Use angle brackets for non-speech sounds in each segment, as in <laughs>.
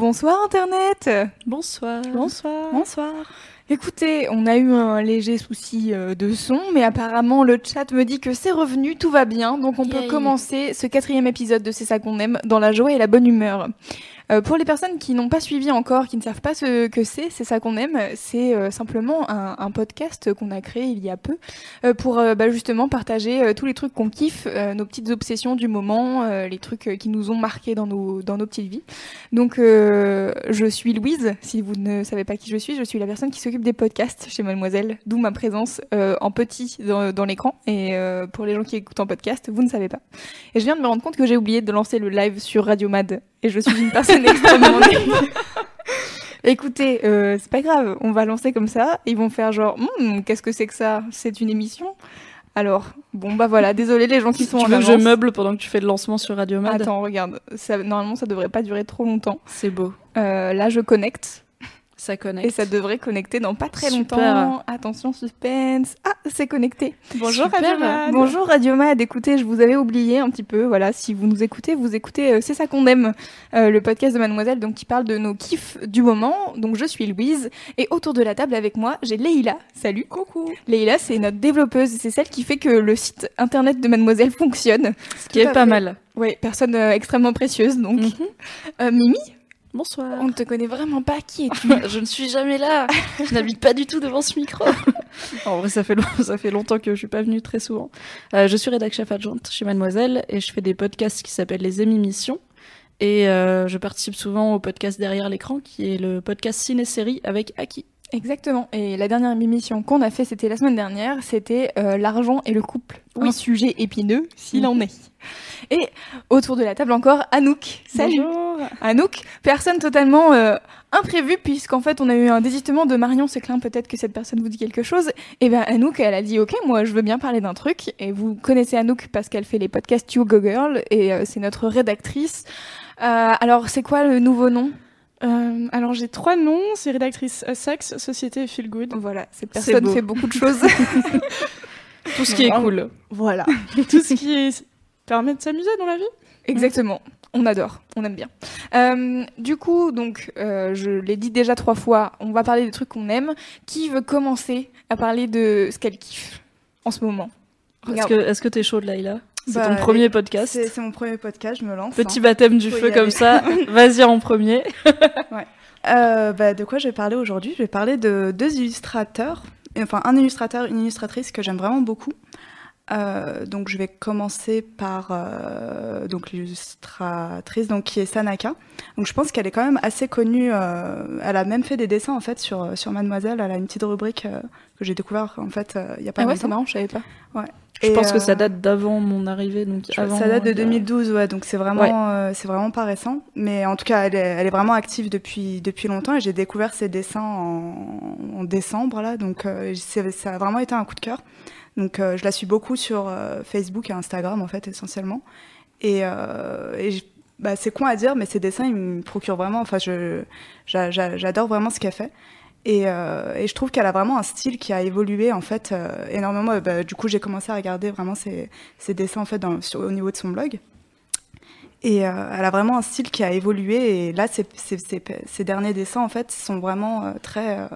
Bonsoir Internet Bonsoir. Bonsoir Bonsoir. Écoutez, on a eu un léger souci euh, de son, mais apparemment le chat me dit que c'est revenu, tout va bien, donc on peut commencer ce quatrième épisode de C'est ça qu'on aime dans la joie et la bonne humeur. Euh, pour les personnes qui n'ont pas suivi encore, qui ne savent pas ce que c'est, c'est ça qu'on aime. C'est euh, simplement un, podcast qu'on a créé il y a peu euh, pour bah, justement partager tous les trucs qu'on kiffe, nos petites obsessions du moment, les trucs qui nous ont marqués dans nos dans nos petites vies. Donc je suis Louise. Si vous ne savez pas qui je suis, je suis la personne qui s'occupe des podcasts chez Mademoiselle, d'où ma présence en petit dans, dans l'écran. Et pour les gens qui écoutent en podcast, vous ne savez pas. Et je viens de me rendre compte que j'ai oublié de lancer le live sur Radio Mad. Et je suis une personne extrêmement nulle. <laughs> Écoutez, euh, c'est pas grave, on va lancer comme ça. Ils vont faire genre, Hmm, qu'est-ce que c'est que ça? C'est une émission? Alors, bon bah voilà, désolé les gens qui sont tu en veux que je avance. meuble pendant que tu fais le lancement sur Radio Mad? Attends, regarde, ça, normalement ça devrait pas durer trop longtemps. C'est beau. Euh, là, je connecte Ça connecte. et ça devrait connecter dans pas très Super. longtemps. Attention, suspense. Ah, c'est connecté. Bonjour Super. Radio Mad. Bonjour Radio Mad. Écoutez, je vous avais oublié un petit peu. Voilà, si vous nous écoutez, vous écoutez euh, C'est ça qu'on aime, euh, le podcast de Mademoiselle, donc qui parle de nos kiffs du moment. Donc je suis Louise et autour de la table avec moi, j'ai Leïla. Salut. Coucou. Leïla, c'est notre développeuse. C'est celle qui fait que le site internet de Mademoiselle fonctionne. Ce qui est Tout pas fait. mal. Ouais, personne euh, extrêmement précieuse. Donc, Mhm. Euh, Mimi, Bonsoir. on ne te connaît vraiment pas. Qui es-tu <laughs> je ne suis jamais là. je n'habite pas du tout devant ce micro. <laughs> en vrai, ça fait, long- ça fait longtemps que je suis pas venue très souvent. Euh, je suis rédac chef adjointe chez Mademoiselle et je fais des podcasts qui s'appellent les émissions. Et euh, je participe souvent au podcast Derrière l'écran, qui est le podcast ciné-série avec Aki. Exactement. Et la dernière émission qu'on a fait, c'était la semaine dernière, c'était euh, l'argent et le couple. Oui. Un sujet épineux, s'il en est. Et autour de la table encore, Anouk. Salut. Bonjour. Anouk, personne totalement euh, imprévue, puisqu'en fait, on a eu un désistement de Marion Seclin. Peut-être que cette personne vous dit quelque chose. Et ben Anouk, elle a dit, ok, moi, je veux bien parler d'un truc. Et vous connaissez Anouk parce qu'elle fait les podcasts You Go Girl, et euh, c'est notre rédactrice. Euh, alors, c'est quoi le nouveau nom? Euh, alors j'ai trois noms, c'est rédactrice Sex, Société et Feel Good. Voilà, cette personne beau. fait beaucoup de choses. <laughs> Tout ce qui est cool. voilà. Tout ce qui est- permet de s'amuser dans la vie. Exactement. On adore, on aime bien. Euh, du coup, donc, euh, je l'ai dit déjà trois fois, on va parler des trucs qu'on aime. Qui veut commencer à parler de ce qu'elle kiffe en ce moment? Est-ce que est-ce que t'es chaude, Laïla? C'est Bah, ton premier podcast. C'est c'est mon premier podcast, je me lance. Petit hein. baptême du feu aller. comme ça. <laughs> Vas-y en premier. <laughs> Euh, bah, de quoi je vais parler aujourd'hui? Je vais parler de deux illustrateurs, enfin un illustrateur, une illustratrice que j'aime vraiment beaucoup. Euh, donc je vais commencer par euh, donc l'illustratrice donc qui est Sanaka. Donc je pense qu'elle est quand même assez connue. euh, elle a même fait des dessins en fait sur sur Mademoiselle. Elle a une petite rubrique euh, que j'ai découvert en fait euh, il y a pas Ah ouais, longtemps. c'est marrant, je savais pas. Je Et, pense que ça euh, date d'avant mon arrivée, donc avant. ça date de euh, 2012, ouais, donc c'est vraiment, euh, c'est vraiment pas récent. Mais en tout cas, elle est, elle est vraiment active depuis, depuis longtemps et j'ai découvert ses dessins en, en décembre, là, donc euh, c'est- ça a vraiment été un coup de cœur. Donc euh, je la suis beaucoup sur euh, Facebook et Instagram, en fait, essentiellement. Et, euh, et bah, c'est con à dire, mais ses dessins, ils me procurent vraiment, enfin, je, j'a- j'a- j'adore vraiment ce qu'elle fait. Et, euh, et je trouve qu'elle a vraiment un style qui a évolué en fait euh, énormément. Bah, du coup, j'ai commencé à regarder vraiment ses, ses dessins en fait au niveau de son blog. Et euh, elle a vraiment un style qui a évolué. Et là, ces, ces, ces derniers dessins en fait sont vraiment très.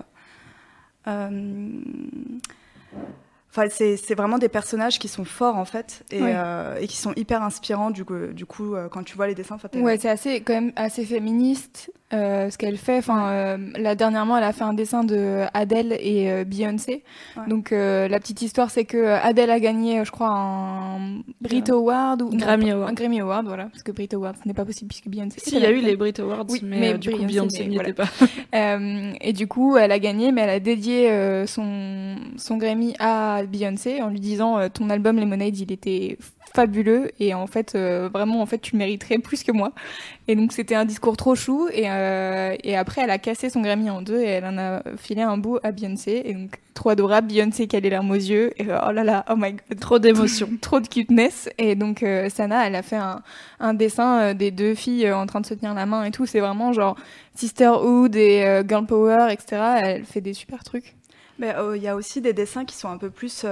Enfin, c'est c'est vraiment des personnages qui sont forts en fait et, Ouais. euh, et qui sont hyper inspirants du coup, du coup euh, quand tu vois les dessins. Ouais, c'est assez quand même assez féministe euh, ce qu'elle fait. Enfin, euh, là dernièrement, elle a fait un dessin de Adele et euh, Beyoncé. Ouais. Donc euh, la petite histoire, c'est que Adele a gagné, je crois, un Brit Award ou Grammy Award. Un Grammy Award, voilà, parce que Brit Award, ce n'est pas possible puisque Beyoncé. Si, il y a eu les Brit Awards, Oui, mais, mais euh, du coup, Beyoncé, n'y voilà. était pas. Euh, et du coup, elle a gagné, mais elle a dédié euh, son, son Grammy à à Beyoncé en lui disant ton album Lemonade il était fabuleux et en fait vraiment en fait tu mériterais plus que moi. Et donc c'était un discours trop chou et, et après elle a cassé son Grammy en deux et elle en a filé un bout à Beyoncé et donc trop adorable Beyoncé qui a les larmes aux yeux et oh là là oh my god. Trop d'émotion. <laughs> Trop de cuteness et donc Sana elle a fait un, un dessin des deux filles en train de se tenir la main et tout. C'est vraiment genre sisterhood et girl power etc elle fait des super trucs mais il y a aussi des dessins qui sont un peu plus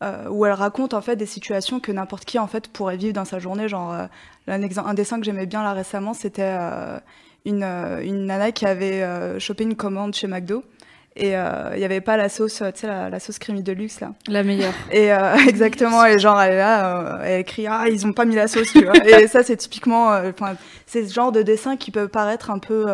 euh, où elle raconte en fait des situations que n'importe qui en fait pourrait vivre dans sa journée. Genre euh, un, un, dessin que j'aimais bien là récemment, c'était euh, une, une nana qui avait chopé une commande chez McDo et il n'y avait pas la sauce, tu sais la, la, sauce crémie de luxe là. La meilleure. Et <laughs> exactement, et genre elle est là, elle écrit ah ils ont pas mis la sauce, tu vois. et ça c'est typiquement, c'est ce genre de dessin qui peut paraître un peu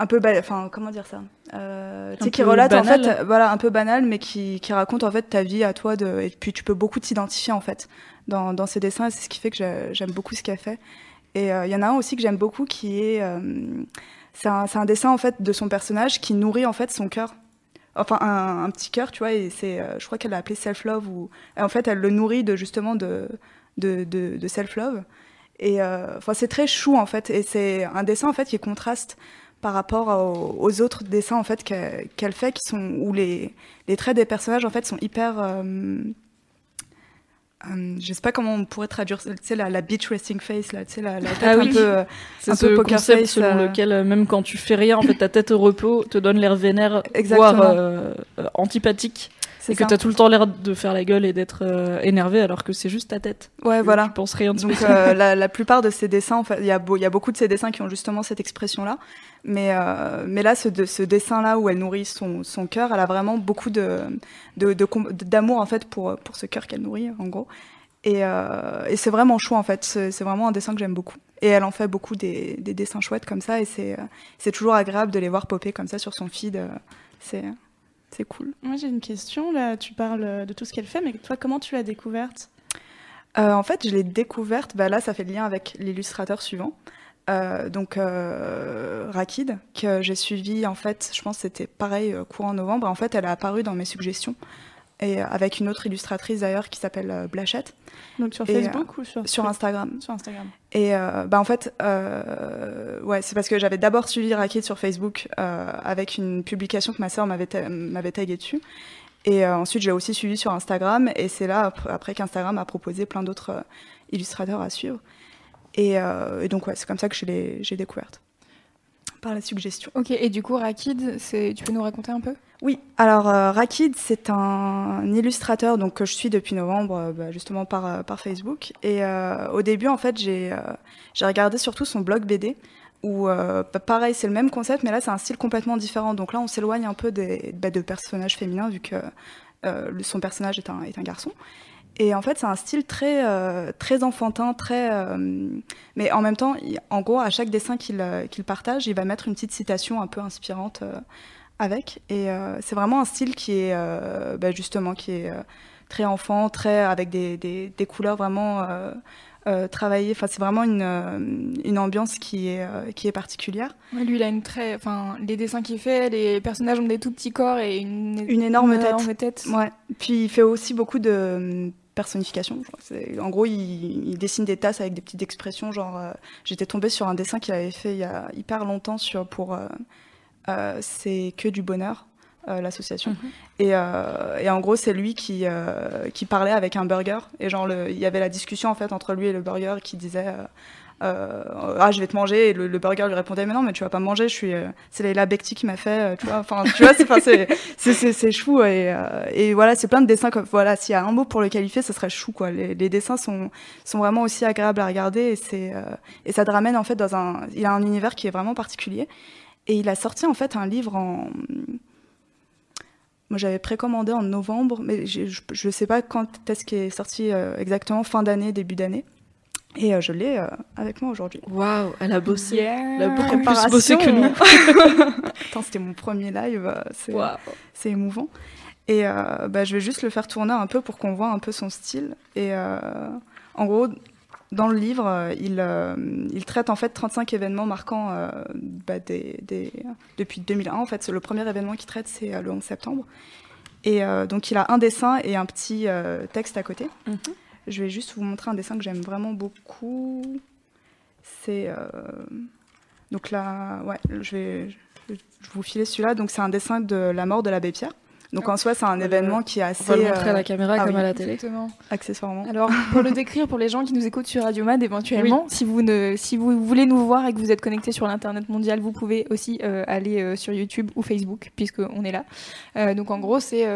un peu enfin comment dire ça euh, tu sais qui relate en fait voilà un peu banal mais qui, qui raconte en fait ta vie à toi de et puis tu peux beaucoup t'identifier en fait dans, dans ces dessins et c'est ce qui fait que j'aime beaucoup ce qu'elle fait. Et il euh, y en a un aussi que j'aime beaucoup qui est euh, c'est un, un, dessin en fait de son personnage qui nourrit en fait son cœur. Enfin un, un, petit cœur tu vois et c'est euh, je crois qu'elle l'a appelé self love ou en fait elle le nourrit de justement de de, de, de self love et enfin c'est très chou en fait et c'est un dessin en fait qui contraste par rapport aux, autres dessins en fait qu'elle fait qui sont où les, les, traits des personnages en fait sont hyper euh, euh, je sais pas comment on pourrait traduire tu sais la, la beach resting face là tu sais la, la tête ah un peu euh, c'est ce poker concept face, selon euh, lequel même quand tu fais rien en fait ta tête au repos te donne l'air vénère voire antipathique et que tu as tout le temps l'air de faire la gueule et d'être euh, énervé alors que c'est juste ta tête. Ouais, voilà. Tu penses rien de Donc euh, la, <laughs> la, plupart de ces dessins, en fait, il y, a y a beaucoup de ces dessins qui ont justement cette expression-là. Mais, euh, mais là, ce, de, ce dessin-là où elle nourrit son, son cœur, elle a vraiment beaucoup de, d'amour de, d'amour en fait pour, pour ce cœur qu'elle nourrit, en gros. Et, euh, et c'est vraiment chou en fait. C'est vraiment un dessin que j'aime beaucoup. Et elle en fait beaucoup des, des dessins chouettes comme ça. Et c'est, c'est toujours agréable de les voir popper comme ça sur son feed. C'est c'est cool. Moi, j'ai une question. Là, tu parles de tout ce qu'elle fait, mais toi, comment tu l'as découverte? Euh, En fait, je l'ai découverte. Bah, là, ça fait le lien avec l'illustrateur suivant. Euh, donc euh, Rakid, que j'ai suivi en fait, je pense que c'était pareil courant novembre. En fait, elle a apparu dans mes suggestions et avec une autre illustratrice d'ailleurs qui s'appelle euh, Blachette. Donc sur Facebook ou sur sur Instagram Sur Instagram. Et euh, bah en fait, euh, ouais, c'est parce que j'avais d'abord suivi Racket sur Facebook euh, avec une publication que ma sœur m'avait m'avait tagué dessus. Et euh, ensuite, j'ai aussi suivi sur Instagram. Et c'est là après qu'Instagram a proposé plein d'autres illustrateurs à suivre. Et, et donc ouais, c'est comme ça que j'ai découverte par la suggestion. Ok. Et du coup, Rakid, tu peux nous raconter un peu? Oui, alors euh, Rakid, c'est un illustrateur donc, que je suis depuis novembre, euh, bah, justement par, euh, par Facebook. Et au début, en fait, j'ai j'ai regardé surtout son blog BD, où bah, pareil, c'est le même concept, mais là, c'est un style complètement différent. Donc là, on s'éloigne un peu des, bah, de personnages féminins, vu que son personnage est un, est un garçon. Et en fait, c'est un style très, très enfantin, très. mais en même temps, en gros, à chaque dessin qu'il qu'il partage, il va mettre une petite citation un peu inspirante avec. Et euh, c'est vraiment un style qui est euh, bah, justement qui est euh, très enfant, très avec des, des, des couleurs vraiment travaillées. Enfin, c'est vraiment une, une ambiance qui est qui est particulière. lui, il a une très, enfin, les dessins qu'il fait, les personnages ont des tout petits corps et une, une énorme, tête. Ouais. Puis il fait aussi beaucoup de personnification. En gros, il, il, dessine des tasses avec des petites expressions. Genre, j'étais tombée sur un dessin qu'il avait fait il y a hyper longtemps sur pour euh, c'est que du bonheur. Euh, l'association. Mhm. et, euh, et, en gros, c'est lui qui, qui parlait avec un burger. Et genre, il y avait la discussion en fait entre lui et le burger qui disait ah je vais te manger et le, burger lui répondait mais non mais tu vas pas manger je suis c'est Leila Bekti qui m'a fait tu vois enfin tu vois c'est <laughs> c'est c'est chou et, et voilà c'est plein de dessins comme voilà s'il y a un mot pour le qualifier ce serait chou quoi les, les dessins sont sont vraiment aussi agréables à regarder et c'est et ça te ramène en fait dans un il a un univers qui est vraiment particulier et il a sorti en fait un livre en. Moi, j'avais précommandé en novembre, mais je ne sais pas quand est-ce qu'il est sorti euh, exactement, fin d'année, début d'année. Et euh, je l'ai euh, avec moi aujourd'hui. Waouh, elle a bossé. Elle a beaucoup plus bossé que nous. <laughs> <laughs> c'était mon premier live. C'est émouvant. Et bah, je vais juste le faire tourner un peu pour qu'on voit un peu son style. Et en gros, dans le livre, il, il, traite en fait 35 événements marquants bah, des, des, depuis 2001. En fait, le premier événement qu'il traite, c'est le 11 septembre. Et donc, il a un dessin et un petit texte à côté. Mhm. Je vais juste vous montrer un dessin que j'aime vraiment beaucoup. C'est donc là, ouais, je vais, je vous filer celui-là. Donc c'est un dessin de la mort de l'abbé Pierre. Donc en soi, c'est un événement qui est assez. On va le montrer à la caméra ah comme à la télé. Exactement. Accessoirement. Alors pour le décrire pour les gens qui nous écoutent sur Radio Mad éventuellement, si vous ne, si vous voulez nous voir et que vous êtes connecté sur l'internet mondial, vous pouvez aussi euh, aller euh, sur YouTube ou Facebook puisqu'on est là. Euh, donc en gros, c'est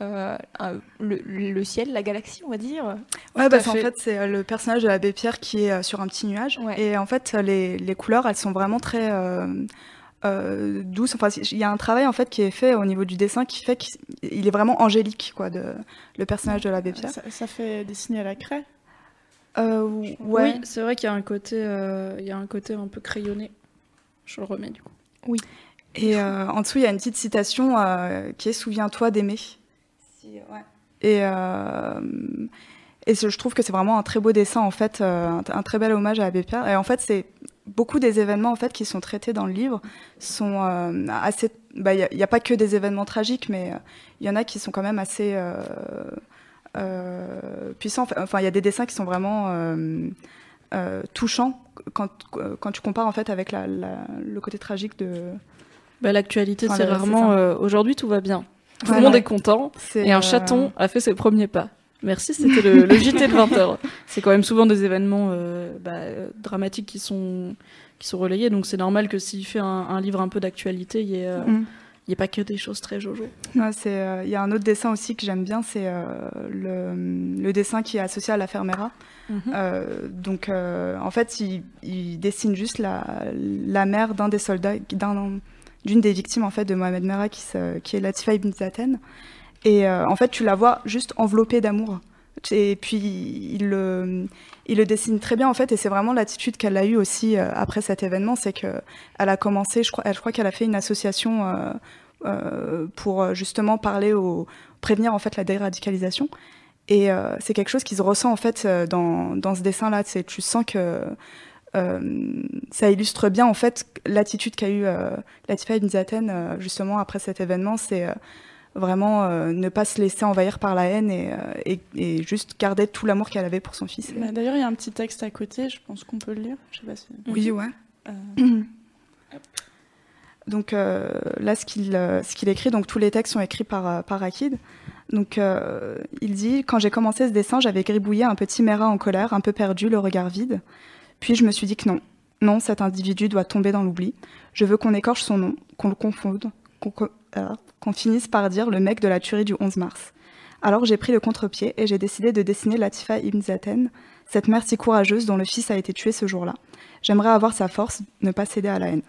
le, le, ciel, la galaxie, on va dire. Ouais, bah, en fait, c'est le personnage de l'abbé Pierre qui est sur un petit nuage. Et en fait, les, les, couleurs, elles sont vraiment très euh, douce. Enfin, il y a un travail en fait qui est fait au niveau du dessin qui fait qu'il est vraiment angélique, quoi, de, le personnage de l'abbé Pierre. Ça, fait dessiner à la craie? Euh, ouais. Oui, c'est vrai qu'il y a un côté, euh, il y a un côté un peu crayonné. Je le remets du coup. Oui. Et en dessous, il y a une petite citation qui est Souviens-toi d'aimer. Et et je trouve que c'est vraiment un très beau dessin en fait, un, un très bel hommage à l'abbé Pierre. Et en fait, c'est beaucoup des événements en fait qui sont traités dans le livre sont euh, assez. Bah, il n'y a, pas que des événements tragiques, mais euh, il y en a qui sont quand même assez euh, puissants. Enfin, il y a des dessins qui sont vraiment touchants quand, quand, tu compares en fait avec la, le côté tragique de. Bah, L'actualité, c'est rarement. Aujourd'hui, tout va bien. Tout le monde est content. et un chaton a fait ses premiers pas. Merci, c'était le, le, JT de 20h. C'est quand même souvent des événements euh, bah, dramatiques qui sont, qui sont relayés, donc c'est normal que s'il fait un, livre un peu d'actualité, il n'y ait, euh, mm. ait, pas que des choses très jojo. Euh, il y a un autre dessin aussi que j'aime bien, c'est le, le, dessin qui est associé à la Fermera. Mm-hmm. donc en fait, il, il, dessine juste la, la mère d'un des soldats, d'une des victimes en fait de Mohamed Merah, qui, est Latifa Ibn Zaten. Et euh, en fait, tu la vois juste enveloppée d'amour. Et puis, il le, il le dessine très bien, en fait, et c'est vraiment l'attitude qu'elle a eue aussi euh, après cet événement, c'est qu'elle a commencé, je crois, je crois qu'elle a fait une association euh, pour justement parler au, prévenir, en fait, la déradicalisation. Et c'est quelque chose qui se ressent, en fait, dans, dans ce dessin-là. Tu sens que ça illustre bien, en fait, l'attitude qu'a eue Latifa Ibn Zaten, justement, après cet événement, c'est vraiment euh, ne pas se laisser envahir par la haine et, euh, et, juste garder tout l'amour qu'elle avait pour son fils. Bah, d'ailleurs, il y a un petit texte à côté, je pense qu'on peut le lire. Je sais pas si... Oui, ouais. Euh. <clears throat> donc là, ce qu'il ce qu'il écrit, donc tous les textes sont écrits par, par Akid. Donc il dit Quand j'ai commencé ce dessin, j'avais gribouillé un petit Mera en colère, un peu perdu, le regard vide. Puis je me suis dit que non, non, cet individu doit tomber dans l'oubli. Je veux qu'on écorche son nom, qu'on le confonde, qu'on qu'on finisse par dire le mec de la tuerie du 11 mars. Alors j'ai pris le contre-pied et j'ai décidé de dessiner Latifa Ibn Zaten, cette mère si courageuse dont le fils a été tué ce jour-là. J'aimerais avoir sa force, ne pas céder à la haine.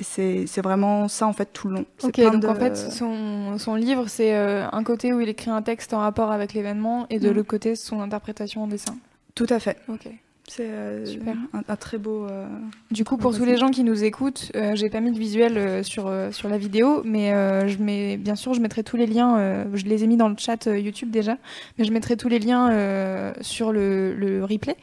C'est vraiment ça en fait tout le long. Ok, donc en fait son, son livre c'est euh, un côté où il écrit un texte en rapport avec l'événement et de mm. l'autre côté son interprétation en dessin. Tout à fait. Ok. C'est euh, un, très beau. Euh, du coup, pour tous les gens qui nous écoutent, euh, j'ai pas mis de visuel sur, sur la vidéo, mais je mets, bien sûr, je mettrai tous les liens. je les ai mis dans le chat YouTube déjà, mais je mettrai tous les liens sur le, le replay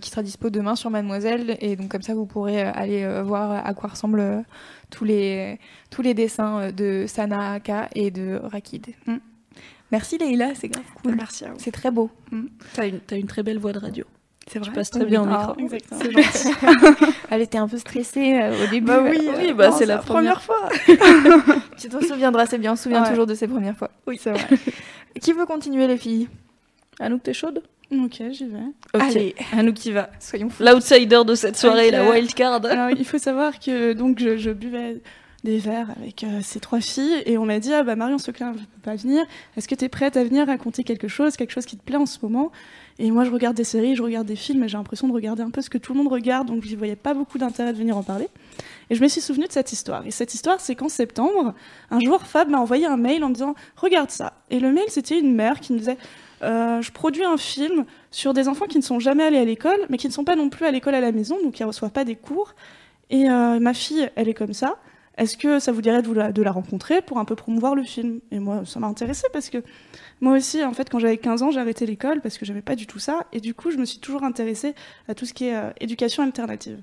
qui sera dispo demain sur Mademoiselle, et donc comme ça, vous pourrez aller voir à quoi ressemblent tous les tous les dessins de Sana Aka et de Rakid. Mm. Merci Leïla, c'est grave cool. Merci à vous. C'est très beau. Mm. T'as une, as une très belle voix de radio. C'est vrai. Tu passes très bien au micro. Ah, c'est gentil. <laughs> Elle était un peu stressée euh, au début. Bah oui, oui bah c'est la première, fois. <laughs> tu t'en souviendras, c'est bien. On se souvient toujours de ces premières fois. Oui, c'est vrai. <laughs> qui veut continuer, les filles? Anouk, t'es chaude? Ok, j'y vais. Ok, Allez. Anouk qui va. Soyons fous. L'outsider de cette soirée, la wildcard. Alors, il faut savoir que donc je, je buvais des verres avec euh, ces trois filles et on m'a dit ah bah Marion Seclin ne peut pas venir est-ce que tu es prête à venir raconter quelque chose quelque chose qui te plaît en ce moment? Et moi, je regarde des séries, je regarde des films, et j'ai l'impression de regarder un peu ce que tout le monde regarde, donc je n'y voyais pas beaucoup d'intérêt de venir en parler. Et je me suis souvenu de cette histoire. Et cette histoire, c'est qu'en septembre, un jour, Fab m'a envoyé un mail en disant Regarde ça. Et le mail, c'était une mère qui me disait euh, Je produis un film sur des enfants qui ne sont jamais allés à l'école, mais qui ne sont pas non plus à l'école à la maison, donc qui ne reçoivent pas des cours. Et euh, ma fille, elle est comme ça. Est-ce que ça vous dirait de, la, de la rencontrer pour un peu promouvoir le film? Et moi, ça m'a intéressé parce que moi aussi, en fait, quand j'avais 15 ans, j'ai arrêté l'école parce que j'aimais pas du tout ça. Et du coup, je me suis toujours intéressée à tout ce qui est euh, éducation alternative.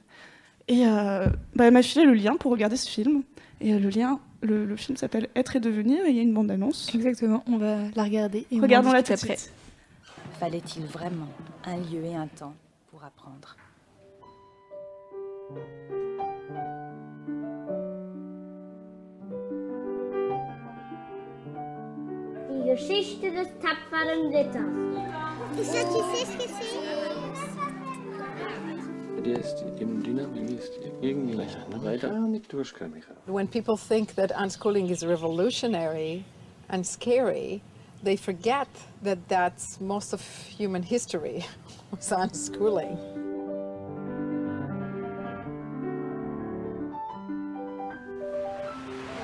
Et euh, bah, elle m'a filé le lien pour regarder ce film. Et euh, le lien, le, film s'appelle Être et devenir. Et il y a une bande-annonce. Exactement. On va la regarder. Et Regardons-la tout après. Fallait-il vraiment un lieu et un temps pour apprendre? Geschichte des tapferen Ritters. Ça, tu sais ce que c'est When people think that unschooling is revolutionary and scary, they forget that that's most of human history <laughs> was unschooling.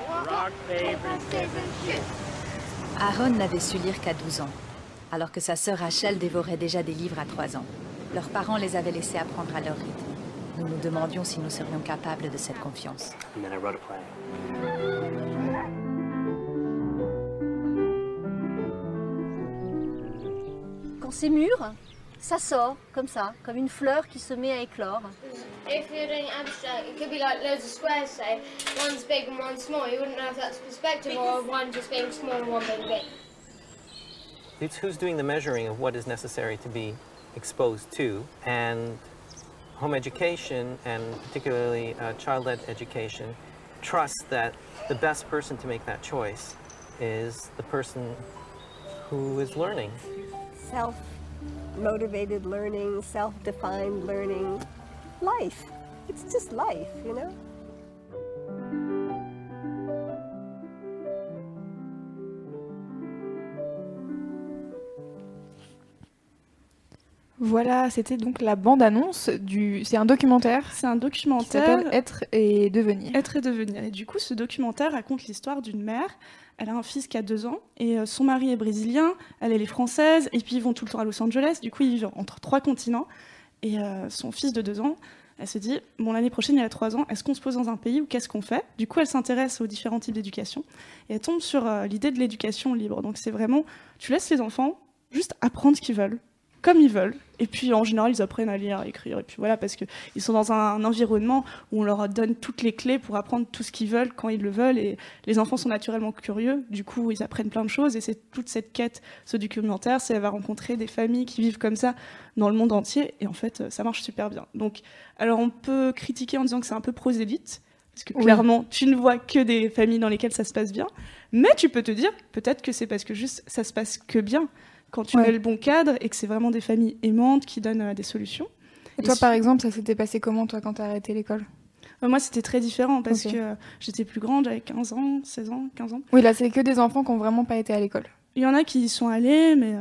Rock, paper, scissors, shoot. Aaron n'avait su lire qu'à 12 ans, alors que sa sœur Rachel dévorait déjà des livres à 3 ans. Leurs parents les avaient laissés apprendre à leur rythme. Nous nous demandions si nous serions capables de cette confiance. Quand c'est mûr, ça sort comme ça, comme une fleur qui se met à éclore. If you're doing abstract, it could be like loads of squares, say, one's big and one's small. You wouldn't know if that's perspective or one just being small and one being big. It's who's doing the measuring of what is necessary to be exposed to, and home education, and particularly uh, child-led education, trusts that the best person to make that choice is the person who is learning. Self motivated learning, self-defined learning, life. It's just life, you know? Voilà, c'était donc la bande-annonce du. C'est un documentaire. C'est un documentaire. Être et devenir. Être et devenir. Et du coup, ce documentaire raconte l'histoire d'une mère elle a un fils qui a deux ans et euh, son mari est brésilien, elle, est française et puis ils vont tout le temps à Los Angeles. Du coup, ils vivent entre trois continents. Et euh, son fils de deux ans, elle se dit bon l'année prochaine il a trois ans, est-ce qu'on se pose dans un pays ou qu'est-ce qu'on fait? Du coup, elle s'intéresse aux différents types d'éducation et elle tombe sur euh, l'idée de l'éducation libre. Donc c'est vraiment tu laisses les enfants juste apprendre ce qu'ils veulent comme ils veulent. Et puis en général, ils apprennent à lire, à écrire. Et puis voilà, parce qu'ils sont dans un, environnement où on leur donne toutes les clés pour apprendre tout ce qu'ils veulent quand ils le veulent. Et les enfants sont naturellement curieux. Du coup, ils apprennent plein de choses. Et c'est toute cette quête, ce documentaire, c'est elle va rencontrer des familles qui vivent comme ça dans le monde entier. Et en fait, ça marche super bien. Donc, alors on peut critiquer en disant que c'est un peu prosélyte. Parce que clairement, tu ne vois que des familles dans lesquelles ça se passe bien. Mais tu peux te dire, peut-être que c'est parce que juste ça se passe que bien quand tu mets le bon cadre et que c'est vraiment des familles aimantes qui donnent euh, des solutions. Et, toi, par exemple, ça s'était passé comment, toi, quand tu as arrêté l'école? Euh, moi, c'était très différent parce que euh, j'étais plus grande, j'avais 15 ans, 16 ans, 15 ans. Oui, là, c'est que des enfants qui n'ont vraiment pas été à l'école. Il y en a qui y sont allés, mais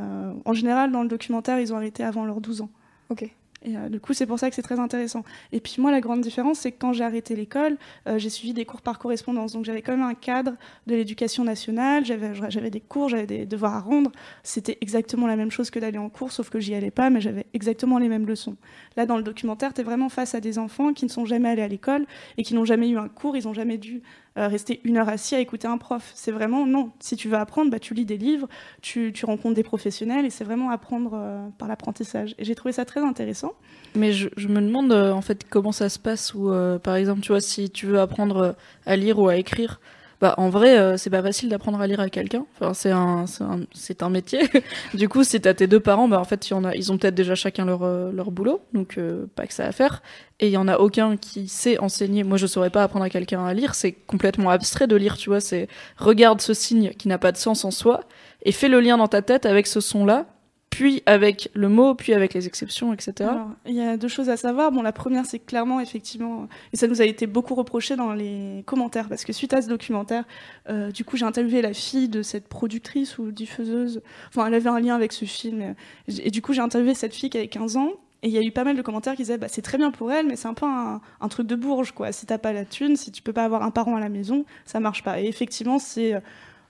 en général, dans le documentaire, ils ont arrêté avant leurs 12 ans. Ok. Et euh, du coup, c'est pour ça que c'est très intéressant. Et puis moi, la grande différence, c'est que quand j'ai arrêté l'école, euh, j'ai suivi des cours par correspondance. Donc j'avais quand même un cadre de l'éducation nationale, j'avais des cours, j'avais des devoirs à rendre. C'était exactement la même chose que d'aller en cours, sauf que j'y allais pas, mais j'avais exactement les mêmes leçons. Là, dans le documentaire, tu es vraiment face à des enfants qui ne sont jamais allés à l'école et qui n'ont jamais eu un cours, ils n'ont jamais dû euh, rester une heure assis à écouter un prof. C'est vraiment non. Si tu veux apprendre, bah, tu lis des livres, tu, rencontres des professionnels et c'est vraiment apprendre euh, par l'apprentissage. Et j'ai trouvé ça très intéressant. Mais je, me demande euh, en fait comment ça se passe ou par exemple, tu vois, si tu veux apprendre à lire ou à écrire, bah, en vrai, euh, c'est pas facile d'apprendre à lire à quelqu'un. Enfin, c'est un, c'est un, métier. <laughs> du coup, si t'as tes deux parents, bah, en fait, y en a, ils ont peut-être déjà chacun leur, euh, leur boulot, donc euh, pas que ça à faire. Et il y en a aucun qui sait enseigner. Moi, je saurais pas apprendre à quelqu'un à lire. C'est complètement abstrait de lire, tu vois. C'est regarde ce signe qui n'a pas de sens en soi et fais le lien dans ta tête avec ce son-là puis avec le mot, puis avec les exceptions, etc. il y a deux choses à savoir. Bon, la première, c'est clairement, effectivement, et ça nous a été beaucoup reproché dans les commentaires, parce que suite à ce documentaire, euh, du coup, j'ai interviewé la fille de cette productrice ou diffuseuse. Enfin, elle avait un lien avec ce film. Et, du coup, j'ai interviewé cette fille qui avait 15 ans. Et il y a eu pas mal de commentaires qui disaient bah, c'est très bien pour elle, mais c'est un peu un, truc de bourge, quoi. Si t'as pas la thune, si tu peux pas avoir un parent à la maison, ça marche pas. Et effectivement, c'est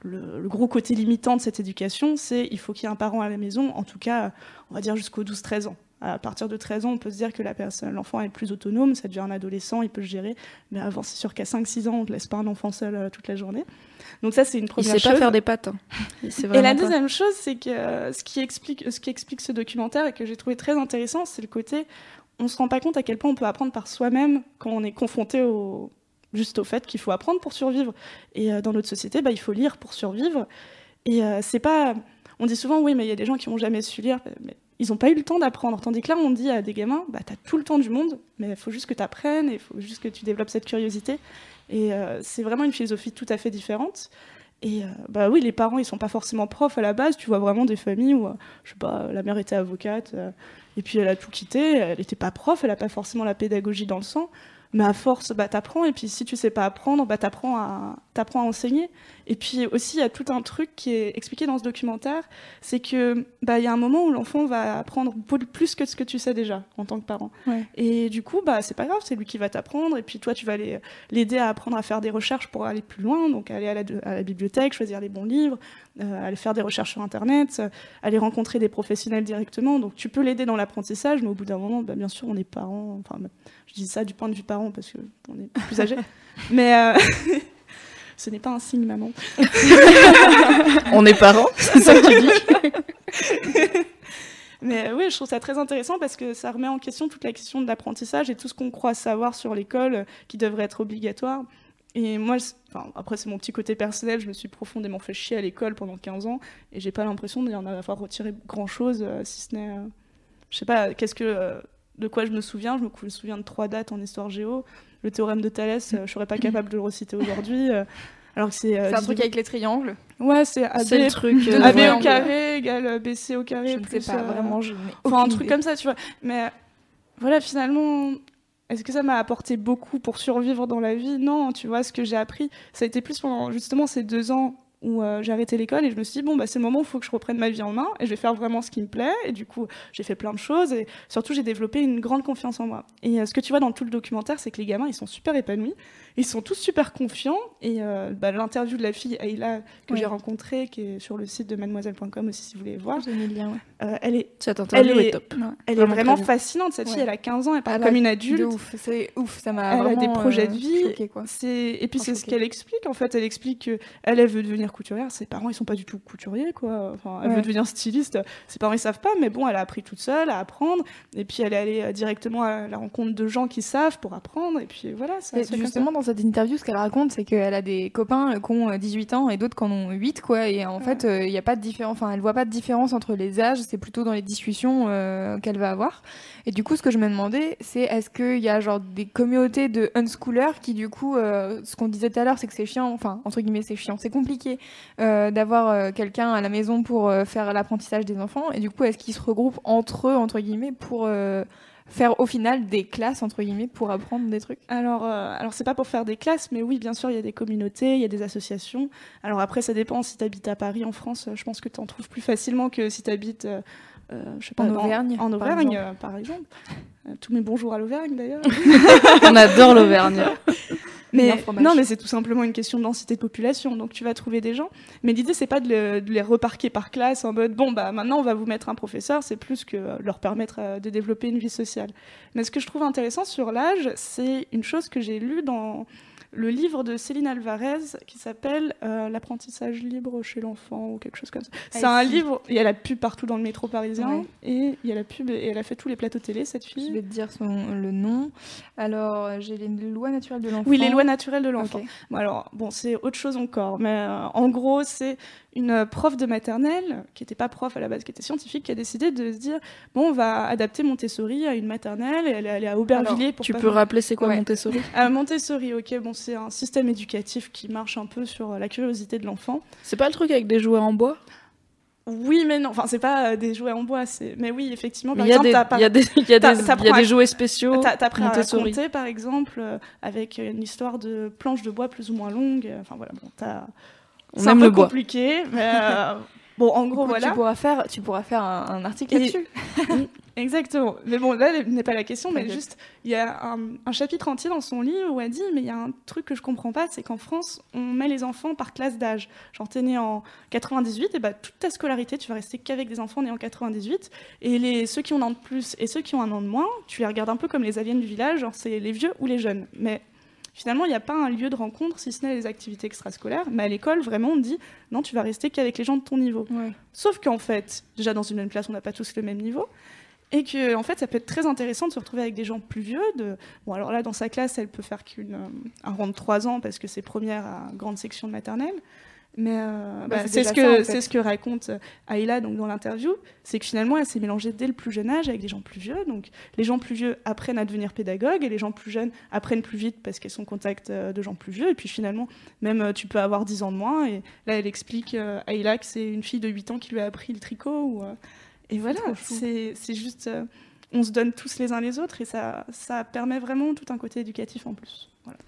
le, gros côté limitant de cette éducation, c'est il faut qu'il y ait un parent à la maison, en tout cas, on va dire jusqu'aux 12-13 ans. À partir de 13 ans, on peut se dire que la personne, l'enfant est plus autonome, ça devient un adolescent, il peut se gérer. Mais avant, c'est sûr qu'à 5-6 ans, on ne laisse pas un enfant seul euh, toute la journée. Donc ça, c'est une première il sait pas faire des pattes. Hein. <laughs> Et la deuxième chose, c'est que euh, ce, qui explique, ce qui explique ce documentaire et que j'ai trouvé très intéressant, c'est le côté, on se rend pas compte à quel point on peut apprendre par soi-même quand on est confronté au, juste au fait qu'il faut apprendre pour survivre. Et euh, dans notre société, bah, il faut lire pour survivre. Et c'est pas... On dit souvent, oui, mais il y a des gens qui n'ont jamais su lire. Mais ils n'ont pas eu le temps d'apprendre. Tandis que là, on dit à des gamins, bah, tu as tout le temps du monde, mais il faut juste que tu apprennes, il faut juste que tu développes cette curiosité. Et euh, c'est vraiment une philosophie tout à fait différente. Et euh, bah oui, les parents, ils sont pas forcément profs à la base. Tu vois vraiment des familles où, euh, je sais pas, la mère était avocate, et puis elle a tout quitté. Elle n'était pas prof, elle n'a pas forcément la pédagogie dans le sang. Mais à force, bah, t'apprends. Et puis si tu sais pas apprendre, bah, t'apprends à, t'apprends à enseigner. Et puis aussi, il y a tout un truc qui est expliqué dans ce documentaire, c'est que bah il y a un moment où l'enfant va apprendre plus que ce que tu sais déjà en tant que parent. Et du coup, bah c'est pas grave, c'est lui qui va t'apprendre. Et puis toi, tu vas l'aider à apprendre à faire des recherches pour aller plus loin, donc aller à la, à la bibliothèque, choisir les bons livres, euh, aller faire des recherches sur Internet, euh, aller rencontrer des professionnels directement. Donc tu peux l'aider dans l'apprentissage, mais au bout d'un moment, bah, bien sûr, on est parents. Enfin, je dis ça du point de vue parent parce qu'on est plus âgé. <laughs> mais euh, <laughs> Ce n'est pas un signe, maman. <laughs> On est parents, c'est ça que tu dis <laughs> Mais oui, je trouve ça très intéressant parce que ça remet en question toute la question de l'apprentissage et tout ce qu'on croit savoir sur l'école euh, qui devrait être obligatoire. Et moi, enfin, après, c'est mon petit côté personnel, je me suis profondément fait chier à l'école pendant 15 ans et j'ai pas l'impression d'y en avoir retiré grand chose, euh, si ce n'est. Euh, je sais pas, qu'est-ce que. de quoi je me souviens Je me souviens de trois dates en histoire géo le théorème de Thalès, euh, je serais pas capable de le reciter aujourd'hui. Euh, alors que c'est. Euh, c'est un truc avec les triangles. Ouais, c'est AB, le truc, <laughs> AB au carré égale BC au carré. Je ne sais pas vraiment. Je enfin, un truc comme ça, tu vois. Mais voilà, finalement, est-ce que ça m'a apporté beaucoup pour survivre dans la vie? Non, tu vois, ce que j'ai appris, ça a été plus pendant justement ces deux ans où euh, j'ai arrêté l'école et je me suis dit bon bah c'est le moment où il faut que je reprenne ma vie en main et je vais faire vraiment ce qui me plaît. Et du coup j'ai fait plein de choses et surtout j'ai développé une grande confiance en moi. Et euh, ce que tu vois dans tout le documentaire c'est que les gamins ils sont super épanouis ils sont tous super confiants. Et euh, bah, l'interview de la fille Ayla que j'ai rencontrée qui est sur le site de mademoiselle.com aussi si vous voulez voir. J'ai mis le lien ouais. elle est cette interview elle est, top. Elle est vraiment fascinante cette fille. Elle a 15 ans elle parle comme une adulte. ouf c'est ouf ça m'a elle a des projets de vie. choqué, quoi. et puis c'est ce qu'elle explique en fait. Elle explique que elle, veut devenir couturière. Ses parents ils sont pas du tout couturiers quoi. Enfin, elle veut devenir styliste. Ses parents ils savent pas mais bon elle a appris toute seule à apprendre. Et puis elle est allée euh, directement à la rencontre de gens qui savent pour apprendre. Et puis voilà ça, justement dans cette interview ce qu'elle raconte c'est qu'elle a des copains qui ont 18 euh, ans et d'autres qui en ont 8 quoi. Et en fait euh, il n'y a pas de différence enfin elle voit pas de différence entre les âges. C'est plutôt dans les discussions qu'elle va avoir. Et du coup ce que je me demandais c'est est-ce qu'il y a genre des communautés de unschoolers qui du coup ce qu'on disait tout à l'heure c'est que c'est chiant enfin entre guillemets c'est chiant c'est compliqué d'avoir quelqu'un à la maison pour faire l'apprentissage des enfants. Et du coup est-ce qu'ils se regroupent entre eux entre guillemets pour faire au final des classes entre guillemets pour apprendre des trucs? Alors, euh, alors c'est pas pour faire des classes, mais oui, bien sûr, il y a des communautés, il y a des associations. Alors après, ça dépend. Si tu habites à Paris, en France, je pense que tu en trouves plus facilement que si tu habites, euh, euh, je sais pas, en Auvergne, en, Auvergne, par exemple. tous mes bonjours à l'Auvergne d'ailleurs. <laughs> <laughs> On adore l'Auvergne. Mais non, mais c'est tout simplement une question de densité de population. Donc tu vas trouver des gens. Mais l'idée c'est pas de, les reparquer par classe en mode bon bah maintenant on va vous mettre un professeur. C'est plus que leur permettre euh, de développer une vie sociale. Mais ce que je trouve intéressant sur l'âge, c'est une chose que j'ai lue dans le livre de Céline Alvarez qui s'appelle euh, L'apprentissage libre chez l'enfant ou quelque chose comme ça. C'est un livre, il y a la pub partout dans le métro parisien et il y a la pub et elle a fait tous les plateaux télé cette fille. Je vais te dire son, le nom. Alors j'ai les lois naturelles de l'enfant. Oui, les lois naturelles de l'enfant. Bon, alors bon, c'est autre chose encore, mais euh, en gros c'est une prof de maternelle, qui n'était pas prof à la base, qui était scientifique, qui a décidé de se dire bon, on va adapter Montessori à une maternelle et elle est allée à Aubervilliers pour. Tu peux rappeler c'est quoi Montessori? <laughs> Euh, Montessori, ok, bon, c'est un système éducatif qui marche un peu sur la curiosité de l'enfant. C'est pas le truc avec des jouets en bois? Oui, mais non. Enfin, c'est pas euh, des jouets en bois. C'est. Mais oui, effectivement. Il y, a des, des jouets spéciaux. T'apprends à compter, par exemple, euh, avec une histoire de planches de bois plus ou moins longues. Enfin voilà. Bon, t'as on aime un peu compliqué, mais euh, <laughs> Bon, en gros, voilà. Tu pourras faire, tu pourras faire un, un article là-dessus. <laughs> Exactement. Mais bon, là n'est pas la question, mais juste, il y a un, un chapitre entier dans son livre où elle dit, mais il y a un truc que je comprends pas, c'est qu'en France, on met les enfants par classe d'âge. Genre, t'es né en 98, et bah toute ta scolarité, tu vas rester qu'avec des enfants nés en 98, et les ceux qui ont un an de plus et ceux qui ont un an de moins, tu les regardes un peu comme les aliens du village, genre c'est les vieux ou les jeunes. Mais Finalement, il n'y a pas un lieu de rencontre si ce n'est les activités extrascolaires. Mais à l'école, vraiment, on dit non, tu vas rester qu'avec les gens de ton niveau. Sauf qu'en fait, déjà dans une même classe, on n'a pas tous le même niveau. Et que, en fait, ça peut être très intéressant de se retrouver avec des gens plus vieux. De... Bon, alors là, dans sa classe, elle peut faire qu'une, euh, un rang de 3 ans parce que c'est première à grande section de maternelle. Mais euh, Bah, bah, c'est ce, que en fait. c'est ce que raconte euh, Ayla donc, dans l'interview. C'est que finalement, elle s'est mélangée dès le plus jeune âge avec des gens plus vieux. Donc, les gens plus vieux apprennent à devenir pédagogues et les gens plus jeunes apprennent plus vite parce qu'elles sont en contact euh, de gens plus vieux. Et puis finalement, même euh, tu peux avoir 10 ans de moins. Et là, elle explique euh, Ayla que c'est une fille de 8 ans qui lui a appris le tricot. Ou, euh, Et voilà, c'est juste. on se donne tous les uns les autres et ça, ça permet vraiment tout un côté éducatif en plus. Voilà.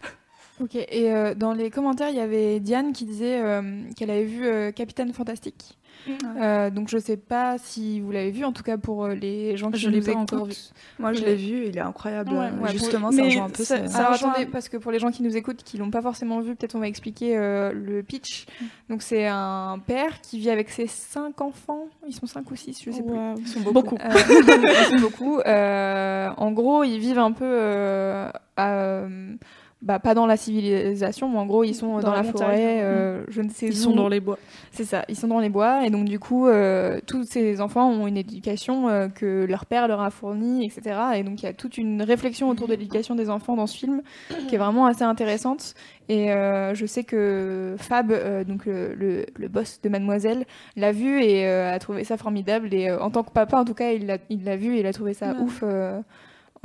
Ok, et euh, dans les commentaires, il y avait Diane qui disait euh, qu'elle avait vu euh, Capitaine Fantastique. Euh, donc je sais pas si vous l'avez vu, en tout cas pour les gens qui Je nous l'ai pas écoutent. encore vu. Moi, je l'ai vu, il est incroyable. Ouais, ouais, Justement, pour- ça rejoint un peu. ça- ça- Alors attendez, parce que pour les gens qui nous écoutent, qui l'ont pas forcément vu, peut-être on va expliquer euh, le pitch. Donc c'est un père qui vit avec ses cinq enfants. Ils sont cinq ou six, je sais plus. Wow. Ils sont beaucoup. Beaucoup. Euh, <laughs> ils sont beaucoup. Euh, en gros, ils vivent un peu. euh, à, bah, pas dans la civilisation, mais en gros, ils sont dans, Dans la, forêt, euh, je ne sais Ils où. sont dans les bois. C'est ça, ils sont dans les bois et donc du coup, euh, tous ces enfants ont une éducation euh, que leur père leur a fournie, etc. Et donc il y a toute une réflexion autour de l'éducation des enfants dans ce film qui est vraiment assez intéressante. Et je sais que Fab, donc le, le- le boss de Mademoiselle, l'a vu et a trouvé ça formidable. Et en tant que papa, en tout cas, il l'a il l'a vu et il a trouvé ça Ouais. ouf.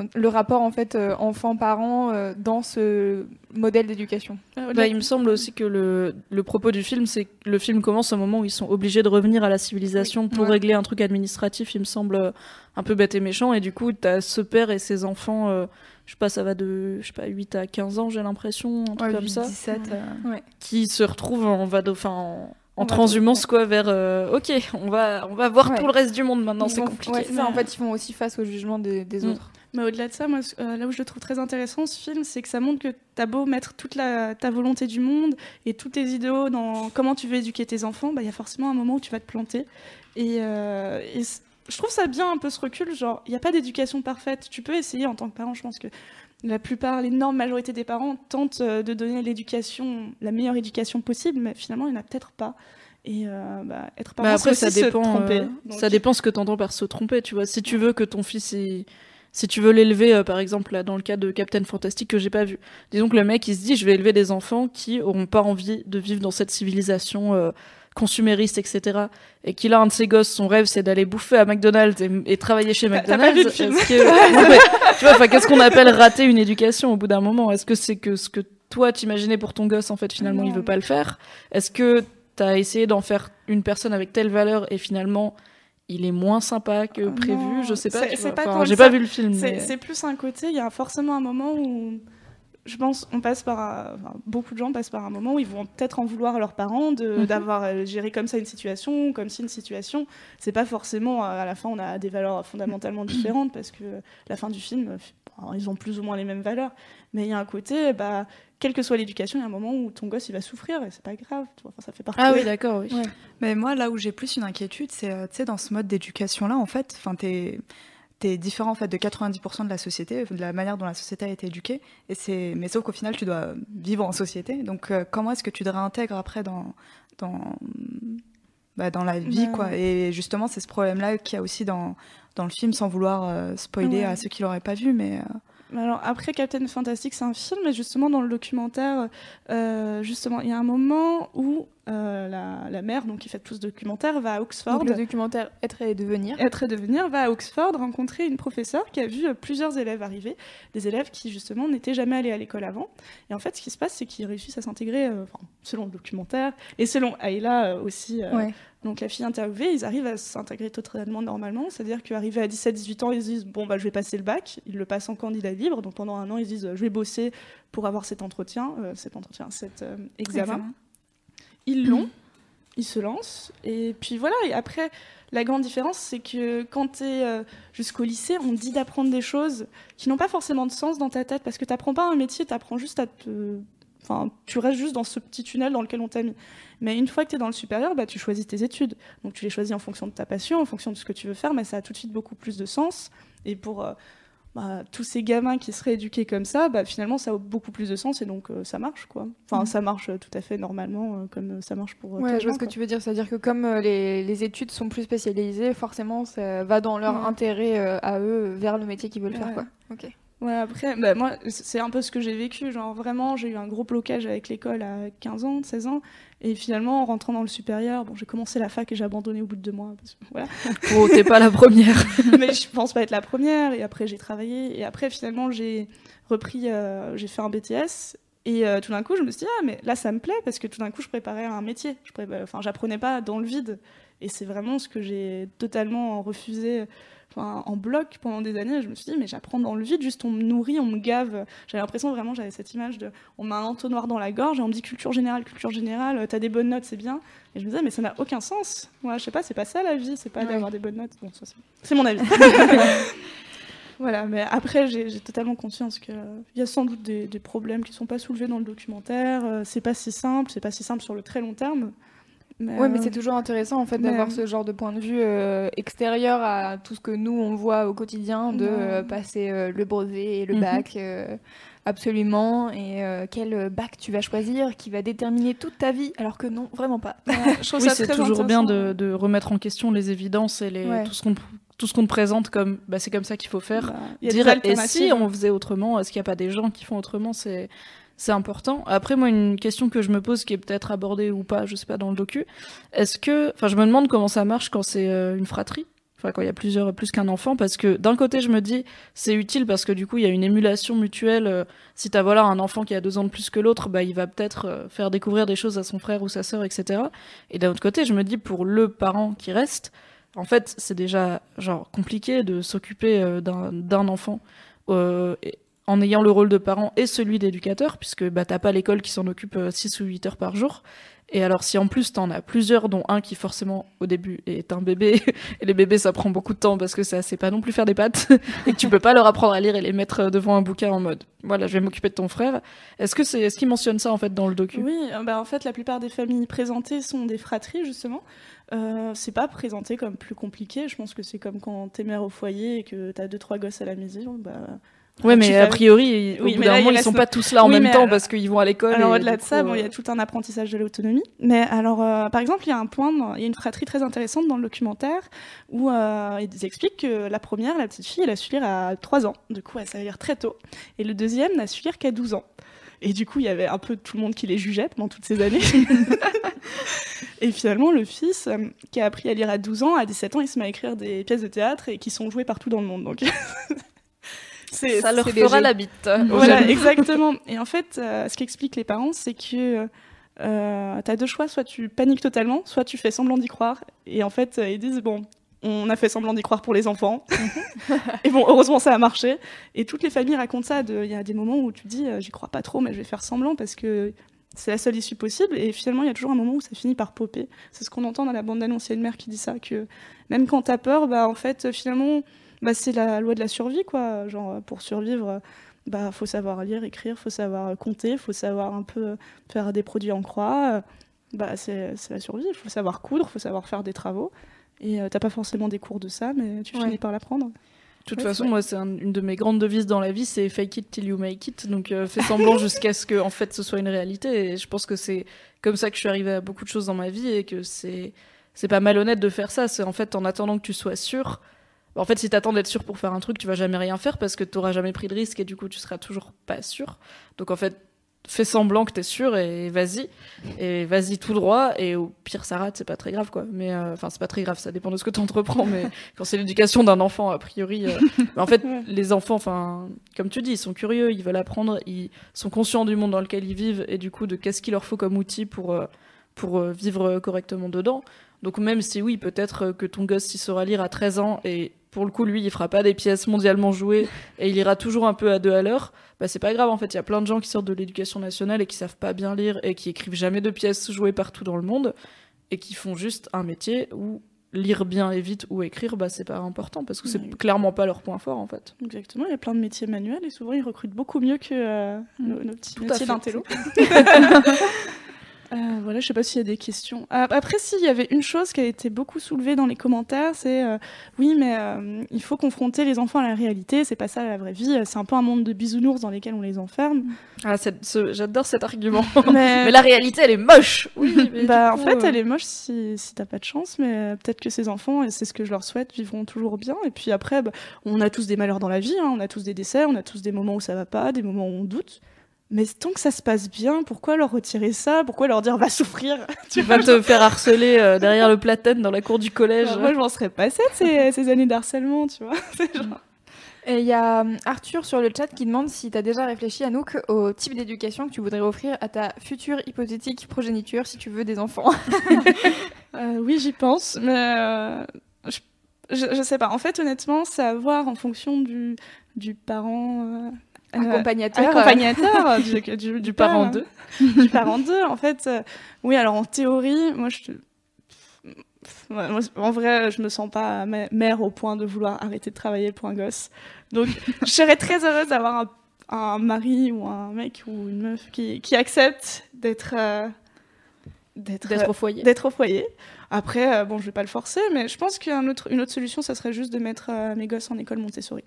Euh, le rapport en fait euh, enfant-parent euh, dans ce modèle d'éducation. Bah, il me semble aussi que le, le propos du film, c'est que le film commence au moment où ils sont obligés de revenir à la civilisation pour Ouais. régler un truc administratif, il me semble euh, un peu bête et méchant. Et du coup, t'as ce père et ses enfants, euh, je sais pas, ça va de je sais pas, 8 à 15 ans, j'ai l'impression, un truc Ouais, comme 8, ça, 17. euh, Ouais. qui se retrouvent en, vado, enfin, en, en transhumance, quoi, vers euh, ok, on va, on va voir Ouais. tout le reste du monde maintenant, Ils c'est font- compliqué. ouais, ça, en fait, ils font aussi face au jugement des, des Mm. autres. Mais au-delà de ça, moi, euh, là où je le trouve très intéressant, ce film, c'est que ça montre que t'as beau mettre toute la, ta volonté du monde et tous tes idéaux dans comment tu veux éduquer tes enfants, bah, il y a forcément un moment où tu vas te planter. Et, euh, et je trouve ça bien un peu ce recul, genre, il n'y a pas d'éducation parfaite. Tu peux essayer en tant que parent, je pense que la plupart, l'énorme majorité des parents tentent euh, de donner l'éducation, la meilleure éducation possible, mais finalement, il n'y en a peut-être pas. Et euh, bah, être parent, Bah après, ça aussi se dépend. tromper. euh, ça dépend ce que t'entends par se tromper, tu vois. Si tu veux que ton fils, il- si tu veux l'élever, euh, par exemple, là, dans le cas de Captain Fantastic que j'ai pas vu. Disons que le mec, il se dit, je vais élever des enfants qui auront pas envie de vivre dans cette civilisation euh, consumériste, etc. Et qu'il a un de ses gosses, son rêve, c'est d'aller bouffer à McDonald's et, et travailler chez McDonald's. Est-ce que- <laughs> tu vois, enfin, qu'est-ce qu'on appelle rater une éducation au bout d'un moment? Est-ce que c'est que ce que toi t'imaginais pour ton gosse, en fait, finalement, il Non. veut pas le faire? Est-ce que t'as essayé d'en faire une personne avec telle valeur et finalement il est moins sympa que prévu Non, Je sais pas. c'est- pas Enfin, J'ai pas vu le film. C'est mais- plus un côté, il y a forcément un moment où, je pense, on passe par, enfin, beaucoup de gens passent par un moment où ils vont peut-être en vouloir à leurs parents Mhm. d'avoir euh, géré comme ça une situation, comme si une situation, c'est pas forcément, euh, à la fin, on a des valeurs fondamentalement <clears throat> différentes parce que la fin du film, ils ont plus ou moins les mêmes valeurs, mais il y a un côté, bah, quelle que soit l'éducation, il y a un moment où ton gosse il va souffrir et c'est pas grave, tu vois, enfin, ça fait partie. Ah oui, d'accord, oui. Ouais. Mais moi, là où j'ai plus une inquiétude, c'est euh, tu sais, dans ce mode d'éducation-là, en fait, enfin, t'es es différent en fait de 90% de la société, de la manière dont la société a été éduquée. Et c'est, mais sauf qu'au final, tu dois vivre en société. Donc, euh, comment est-ce que tu te réintègres après dans dans bah, dans la vie, Ouais. quoi? Et justement, c'est ce problème-là qu'il y a aussi dans dans le film, sans vouloir euh, spoiler Ouais. à ceux qui l'auraient pas vu, mais euh, Mais Alors après Captain Fantastic, c'est un film, mais justement dans le documentaire, euh, justement, il y a un moment où euh, la, la mère, donc qui fait tout ce documentaire, va à Oxford. Donc, le documentaire Être et devenir. Être et devenir va à Oxford rencontrer une professeure qui a vu euh, plusieurs élèves arriver, des élèves qui justement n'étaient jamais allés à l'école avant. Et en fait, ce qui se passe, c'est qu'ils réussissent à s'intégrer, euh, selon le documentaire, et selon Ayla aussi, Ouais. Donc la fille interviewée, ils arrivent à s'intégrer totalement normalement. C'est-à-dire qu'arrivés à 17-18 ans, ils se disent bon bah je vais passer le bac, ils le passent en candidat libre. Donc pendant un an, ils se disent je vais bosser pour avoir cet entretien, euh, cet entretien, cet euh, examen. Examen. Ils l'ont. il se lance. Et puis voilà, et après, la grande différence, c'est que quand tu es euh, jusqu'au lycée, on te dit d'apprendre des choses qui n'ont pas forcément de sens dans ta tête, parce que tu n'apprends pas un métier, tu apprends juste à te... Enfin, tu restes juste dans ce petit tunnel dans lequel on t'a mis. Mais une fois que tu es dans le supérieur, bah, tu choisis tes études. Donc tu les choisis en fonction de ta passion, en fonction de ce que tu veux faire, mais ça a tout de suite beaucoup plus de sens. Et pour euh, bah, tous ces gamins qui seraient éduqués comme ça, bah, finalement, ça a beaucoup plus de sens et donc euh, ça marche, quoi. Enfin, Mhm. ça marche euh, tout à fait normalement, euh, comme ça marche pour. Ouais, je vois ce que tu veux dire. C'est-à-dire que comme les, les études sont plus spécialisées, forcément, ça va dans leur Ouais. intérêt à eux vers le métier qu'ils veulent faire. Quoi. Ok. Ouais, après, bah, moi, c'est un peu ce que j'ai vécu. Genre, vraiment, j'ai eu un gros blocage avec l'école à 15 ans, 16 ans. Et finalement, en rentrant dans le supérieur, bon, j'ai commencé la fac et j'ai abandonné au bout de deux mois. Parce que, voilà. <laughs> Oh, t'es pas la première. <laughs> Mais je pense pas être la première. Et après, j'ai travaillé. Et après, finalement, j'ai repris, euh, j'ai fait un BTS. Et euh, tout d'un coup, je me suis dit, ah, mais là, ça me plaît parce que tout d'un coup, je préparais un métier. Je Enfin, j'apprenais pas dans le vide. Et c'est vraiment ce que j'ai totalement refusé enfin, en bloc pendant des années. Je me suis dit, mais j'apprends dans le vide, juste on me nourrit, on me gave. J'avais l'impression vraiment, j'avais cette image de, on met un entonnoir dans la gorge et on me dit culture générale, culture générale, euh, t'as des bonnes notes, c'est bien. Et je me disais, mais ça n'a aucun sens. Moi, je sais pas, c'est pas ça la vie, c'est pas Ouais. d'avoir des bonnes notes. Bon, c'est- mon avis. <laughs> Voilà, mais après, j'ai totalement conscience qu'il y a sans doute des, des problèmes qui ne sont pas soulevés dans le documentaire. euh, c'est pas si simple, c'est pas si simple sur le très long terme. Mais, Ouais, mais euh, c'est toujours intéressant en fait mais- d'avoir ce genre de point de vue euh, extérieur à tout ce que nous on voit au quotidien, de euh, passer euh, le brevet et le Mhm. bac, euh, absolument, et euh, quel bac tu vas choisir qui va déterminer toute ta vie, alors que non, vraiment pas. je trouve Oui, ça c'est toujours bien de, de remettre en question les évidences et les, Ouais. tout ce qu'on tout ce qu'on te présente comme bah, c'est comme ça qu'il faut faire. Bah, Dire et si on faisait autrement, est-ce qu'il n'y a pas des gens qui font autrement? C'est c'est important. Après, moi, une question que je me pose, qui est peut-être abordée ou pas, je sais pas dans le docu, est-ce que, enfin, je me demande comment ça marche quand c'est euh, une fratrie. Enfin, quand il y a plusieurs, plus qu'un enfant, parce que d'un côté, je me dis, c'est utile parce que du coup, il y a une émulation mutuelle. euh, si t'as voilà un enfant qui a deux ans de plus que l'autre, bah, il va peut-être euh, faire découvrir des choses à son frère ou sa sœur, etc. Et d'un autre côté, je me dis, pour le parent qui reste, en fait, c'est déjà genre compliqué de s'occuper d'un enfant en ayant le rôle de parent et celui d'éducateur, puisque bah, t'as pas l'école qui s'en occupe 6 ou 8 heures par jour. Et alors, si en plus t'en as plusieurs, dont un qui forcément au début est un bébé, <laughs> et les bébés ça prend beaucoup de temps parce que ça c'est pas non plus faire des pattes, <laughs> et que tu peux pas leur apprendre à lire et les mettre devant un bouquin en mode voilà, je vais m'occuper de ton frère. Est-ce que c'est, est-ce qu'il mentionne ça en fait dans le docu? Oui, euh, bah, en fait, la plupart des familles présentées sont des fratries, justement. Euh, c'est pas présenté comme plus compliqué. Je pense que c'est comme quand t'es mère au foyer et que t'as deux, trois gosses à la maison. Bah, Ouais, mais a priori, au Oui, bout d'un moment, il ils sont pas tous là en Oui, même temps alors- parce qu'ils vont à l'école. Alors au-delà de ça, bon, il y euh, a tout un apprentissage de l'autonomie. Mais alors, euh, par exemple, il y a un point, il y a une fratrie très intéressante dans le documentaire où euh, ils expliquent que la première, la petite fille, elle a su lire à 3 ans. Du coup, elle savait lire très tôt. Et le deuxième n'a su lire qu'à 12 ans. Et du coup, il y avait un peu tout le monde qui les jugeait pendant toutes ces années. <laughs> et finalement, le fils, euh, qui a appris à lire à 12 ans, à 17 ans, il se met à écrire des pièces de théâtre et qui sont jouées partout dans le monde. Donc, <laughs> ça leur c'est fera la bite. aux Voilà, <laughs> exactement. <laughs> Et en fait, euh, ce qu'expliquent les parents, c'est que euh, tu as deux choix, soit tu paniques totalement, soit tu fais semblant d'y croire. Et en fait, euh, ils disent, bon, on a fait semblant d'y croire pour les enfants. <laughs> et bon, heureusement, ça a marché. Et toutes les familles racontent ça. Il y a des moments où tu dis, euh, j'y crois pas trop, mais je vais faire semblant parce que c'est la seule issue possible. Et finalement, il y a toujours un moment où ça finit par popper. C'est ce qu'on entend dans la bande-annonce. Il y a une mère qui dit ça, que même quand t'as peur, bah, en fait, finalement, bah, c'est la loi de la survie, quoi. Genre, pour survivre, bah, faut savoir lire, écrire, faut savoir compter, faut savoir un peu faire des produits en croix. Bah, c'est la survie. Il faut savoir coudre, faut savoir faire des travaux. Et euh, t'as pas forcément des cours de ça, mais tu Ouais. finis par l'apprendre. De toute Ouais, façon, moi, c'est un- une de mes grandes devises dans la vie, c'est fake it till you make it. Donc, euh, fais semblant <laughs> jusqu'à ce que, en fait, ce soit une réalité. Et je pense que c'est comme ça que je suis arrivée à beaucoup de choses dans ma vie et que c'est c'est pas malhonnête de faire ça. C'est en fait en attendant que tu sois sûr. En fait, si t'attends d'être sûr pour faire un truc, tu vas jamais rien faire parce que t'auras jamais pris de risque et du coup, tu seras toujours pas sûr. Donc, en fait, fais semblant que t'es sûr et vas-y. Et vas-y tout droit. Et au pire, ça rate, c'est pas très grave, quoi. Mais, euh, enfin, c'est pas très grave, ça dépend de ce que t'entreprends. Mais <laughs> quand c'est l'éducation d'un enfant, a priori. euh, mais en fait, les enfants, enfin, comme tu dis, ils sont curieux, ils veulent apprendre, ils sont conscients du monde dans lequel ils vivent et du coup de qu'est-ce qu'il leur faut comme outil pour, euh, pour euh, vivre correctement dedans. Donc même si oui, peut-être euh, que ton gosse il saura lire à 13 ans et pour le coup lui il fera pas des pièces mondialement jouées et il ira toujours un peu à deux à l'heure, bah c'est pas grave en fait, il y a plein de gens qui sortent de l'éducation nationale et qui savent pas bien lire et qui écrivent jamais de pièces jouées partout dans le monde. et qui font juste un métier où lire bien et vite ou écrire, bah, c'est pas important parce que c'est clairement pas leur point fort en fait. Exactement, il y a plein de métiers manuels et souvent ils recrutent beaucoup mieux que euh, nos, nos, petits métiers d'intello. <laughs> <laughs> Euh, voilà, je sais pas s'il y a des questions. Ah, après, s'il y avait une chose qui a été beaucoup soulevée dans les commentaires, c'est euh, oui, mais euh, il faut confronter les enfants à la réalité. C'est pas ça la vraie vie. C'est un peu un monde de bisounours dans lesquels on les enferme. Ah, j'adore cet argument. <laughs> <laughs> mais... la réalité, elle est moche. Oui, <laughs> bah, en fait, elle est moche si, si t'as pas de chance, mais peut-être que ces enfants, et c'est ce que je leur souhaite, vivront toujours bien. Et puis après, bah, on a tous des malheurs dans la vie. Hein. On a tous des décès, on a tous des moments où ça va pas, des moments où on doute. Mais tant que ça se passe bien, pourquoi leur retirer ça? Pourquoi leur dire va souffrir <laughs> Tu vas te faire harceler euh, derrière le platane dans la cour du collège. moi, je m'en serais passée de ces, <laughs> ces, années d'harcèlement, tu vois. <laughs> Genre... Et il y a euh, Arthur sur le chat qui demande si tu as déjà réfléchi, Anouk, au type d'éducation que tu voudrais offrir à ta future hypothétique progéniture si tu veux des enfants. euh, oui, j'y pense, mais euh, je, je, je, sais pas. En fait, honnêtement, c'est à voir en fonction du, du parent accompagnateur, accompagnateur du, du, du, parent <laughs> 2. du parent 2, <laughs> en fait. Euh, oui, alors en théorie, moi, je, en vrai, je me sens pas mère au point de vouloir arrêter de travailler pour un gosse. Donc, je serais très heureuse d'avoir un, un, mari ou un mec ou une meuf qui, qui accepte d'être euh, d'être au foyer. D'être au foyer. Après, euh, bon, je vais pas le forcer, mais je pense qu'une autre, une autre solution, ça serait juste de mettre euh, mes gosses en école Montessori.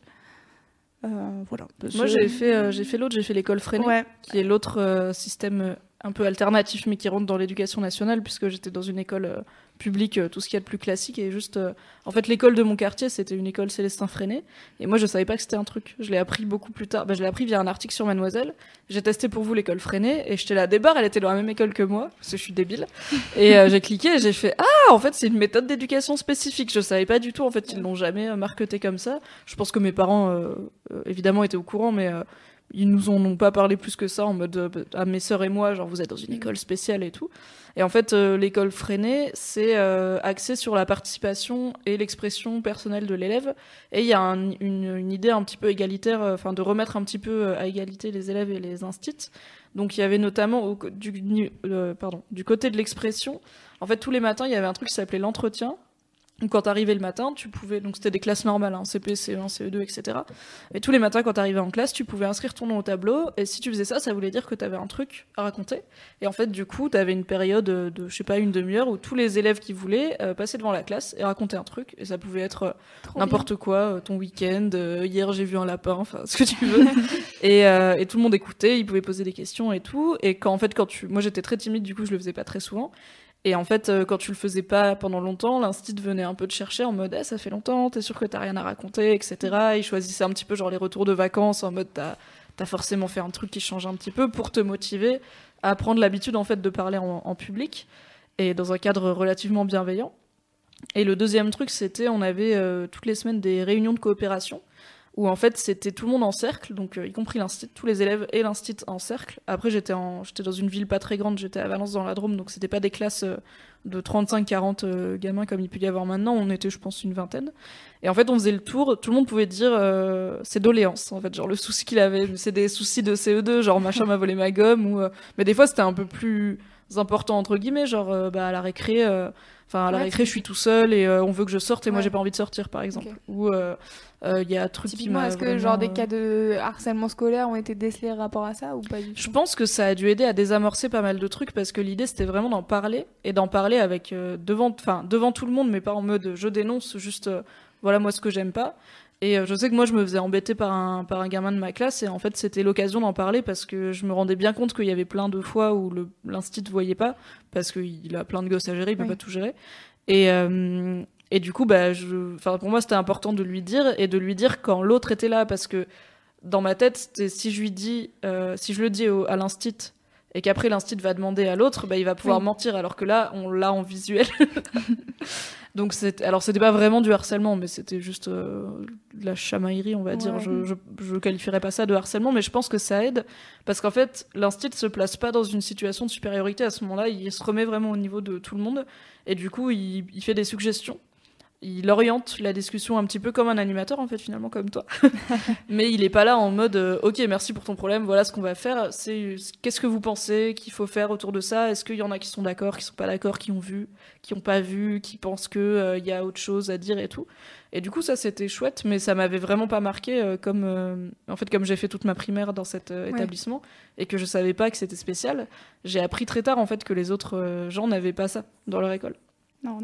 Euh, voilà. Moi, j'ai fait, euh, j'ai fait l'autre, j'ai fait l'école Freinet, ouais. qui est l'autre euh, système un peu alternatif, mais qui rentre dans l'éducation nationale, puisque j'étais dans une école public, tout ce qu'il y a de plus classique. Et juste, euh, en fait, l'école de mon quartier, c'était une école Célestin Freinet. Et moi, je savais pas que c'était un truc. Je l'ai appris beaucoup plus tard. Bah, je l'ai appris via un article sur Mademoiselle. J'ai testé pour vous l'école Freinet et j'étais là, débarre, elle était dans la même école que moi, parce que je suis débile. <laughs> Et euh, j'ai cliqué et j'ai fait, ah, en fait, c'est une méthode d'éducation spécifique. Je savais pas du tout. En fait, ils l'ont jamais euh, marketé comme ça. Je pense que mes parents, euh, évidemment, étaient au courant, mais ils nous en ont pas parlé plus que ça en mode euh, à mes sœurs et moi genre vous êtes dans une école spéciale et tout. Et en fait euh, l'école freinée c'est euh, axé sur la participation et l'expression personnelle de l'élève. Et il y a un, une, une, idée un petit peu égalitaire enfin de remettre un petit peu à égalité les élèves et les instits. Donc il y avait notamment au, du, pardon, du côté de l'expression en fait tous les matins il y avait un truc qui s'appelait l'entretien donc quand t'arrivais le matin, tu pouvais, donc c'était des classes normales, hein, CP, CE1, CE2, etc. Et tous les matins, quand t'arrivais en classe, tu pouvais inscrire ton nom au tableau. Et si tu faisais ça, ça voulait dire que t'avais un truc à raconter. Et en fait, du coup, t'avais une période de, je sais pas, une demi-heure où tous les élèves qui voulaient euh, passaient devant la classe et raconter un truc. Et ça pouvait être euh, n'importe quoi, euh, ton week-end, euh, hier j'ai vu un lapin, enfin ce que tu veux. <laughs> et, euh, et tout le monde écoutait, ils pouvaient poser des questions et tout. Et quand en fait, quand tu, moi j'étais très timide, du coup je le faisais pas très souvent. Et en fait, euh, quand tu le faisais pas pendant longtemps, l'instit venait un peu te chercher en mode eh, ça fait longtemps, t'es sûr que t'as rien à raconter, etc. Et il choisissait un petit peu genre les retours de vacances en mode t'as as forcément fait un truc qui change un petit peu pour te motiver à prendre l'habitude en fait de parler en, en, public et dans un cadre relativement bienveillant. Et le deuxième truc, c'était on avait euh, toutes les semaines des réunions de coopération où en fait c'était tout le monde en cercle, donc euh, y compris l'instit, tous les élèves et l'instit en cercle. Après j'étais en, j'étais dans une ville pas très grande, j'étais à Valence dans la Drôme, donc c'était pas des classes euh, de 35-40 euh, gamins comme il peut y avoir maintenant, on était je pense une vingtaine. Et en fait on faisait le tour, tout le monde pouvait dire euh, ses doléances en fait, genre le souci qu'il avait, c'est des soucis de CE2, genre machin m'a volé ma gomme, ou, mais des fois c'était un peu plus important entre guillemets, genre bah à la récré Enfin, à la ouais, récré, je suis tout seul et euh, on veut que je sorte et ouais. moi j'ai pas envie de sortir, par exemple. Okay. Ou euh, euh, y a un truc qui m'a. Est-ce que genre des cas de harcèlement scolaire ont été décelés rapport à ça ou pas du tout Je pense que ça a dû aider à désamorcer pas mal de trucs parce que l'idée c'était vraiment d'en parler et d'en parler avec devant, enfin devant tout le monde, mais pas en mode je dénonce, juste voilà moi ce que j'aime pas. Et je sais que moi, je me faisais embêter par un, par un gamin de ma classe, et en fait, c'était l'occasion d'en parler parce que je me rendais bien compte qu'il y avait plein de fois où l'instit ne voyait pas, parce qu'il a plein de gosses à gérer, il peut oui. pas tout gérer. Et, euh, et du coup, bah, je, pour moi, c'était important de lui dire, et de lui dire quand l'autre était là, parce que dans ma tête, si je lui dis, euh, si je le dis au, à l'instit, et qu'après l'instit va demander à l'autre, bah, il va pouvoir oui. mentir, alors que là, on l'a en visuel. <laughs> Donc alors c'était pas vraiment du harcèlement, mais c'était juste euh, de la chamaillerie, on va ouais. dire. Je, je, je qualifierais pas ça de harcèlement, mais je pense que ça aide parce qu'en fait l'instit se place pas dans une situation de supériorité à ce moment-là, il se remet vraiment au niveau de tout le monde et du coup il, il fait des suggestions il oriente la discussion un petit peu comme un animateur en fait finalement comme toi. <laughs> Mais il est pas là en mode euh, ok merci pour ton problème voilà ce qu'on va faire. C'est qu'est-ce que vous pensez qu'il faut faire autour de ça? Est-ce qu'il y en a qui sont d'accord qui sont pas d'accord qui ont vu qui ont pas vu qui pensent que euh, il y a autre chose à dire et tout? Et du coup ça c'était chouette mais ça m'avait vraiment pas marqué euh, comme en fait comme j'ai fait toute ma primaire dans cet établissement et que je savais pas que c'était spécial j'ai appris très tard en fait que les autres gens n'avaient pas ça dans leur école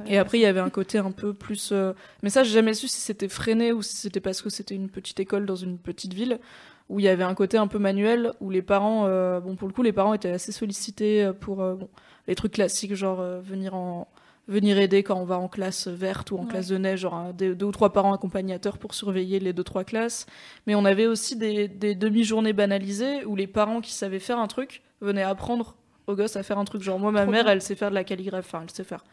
et après, il y avait un côté un peu plus. Euh, mais ça, j'ai jamais su si c'était freiné ou si c'était parce que c'était une petite école dans une petite ville où il y avait un côté un peu manuel où les parents, euh, bon, pour le coup, les parents étaient assez sollicités euh, pour bon, les trucs classiques, genre venir en venir aider quand on va en classe verte ou en classe de neige, genre deux, ou trois parents accompagnateurs pour surveiller les deux trois classes. Mais on avait aussi des, des demi-journées banalisées où les parents qui savaient faire un truc venaient apprendre aux gosses à faire un truc. Genre moi, ma mère, elle sait faire de la calligraphie, enfin, elle sait faire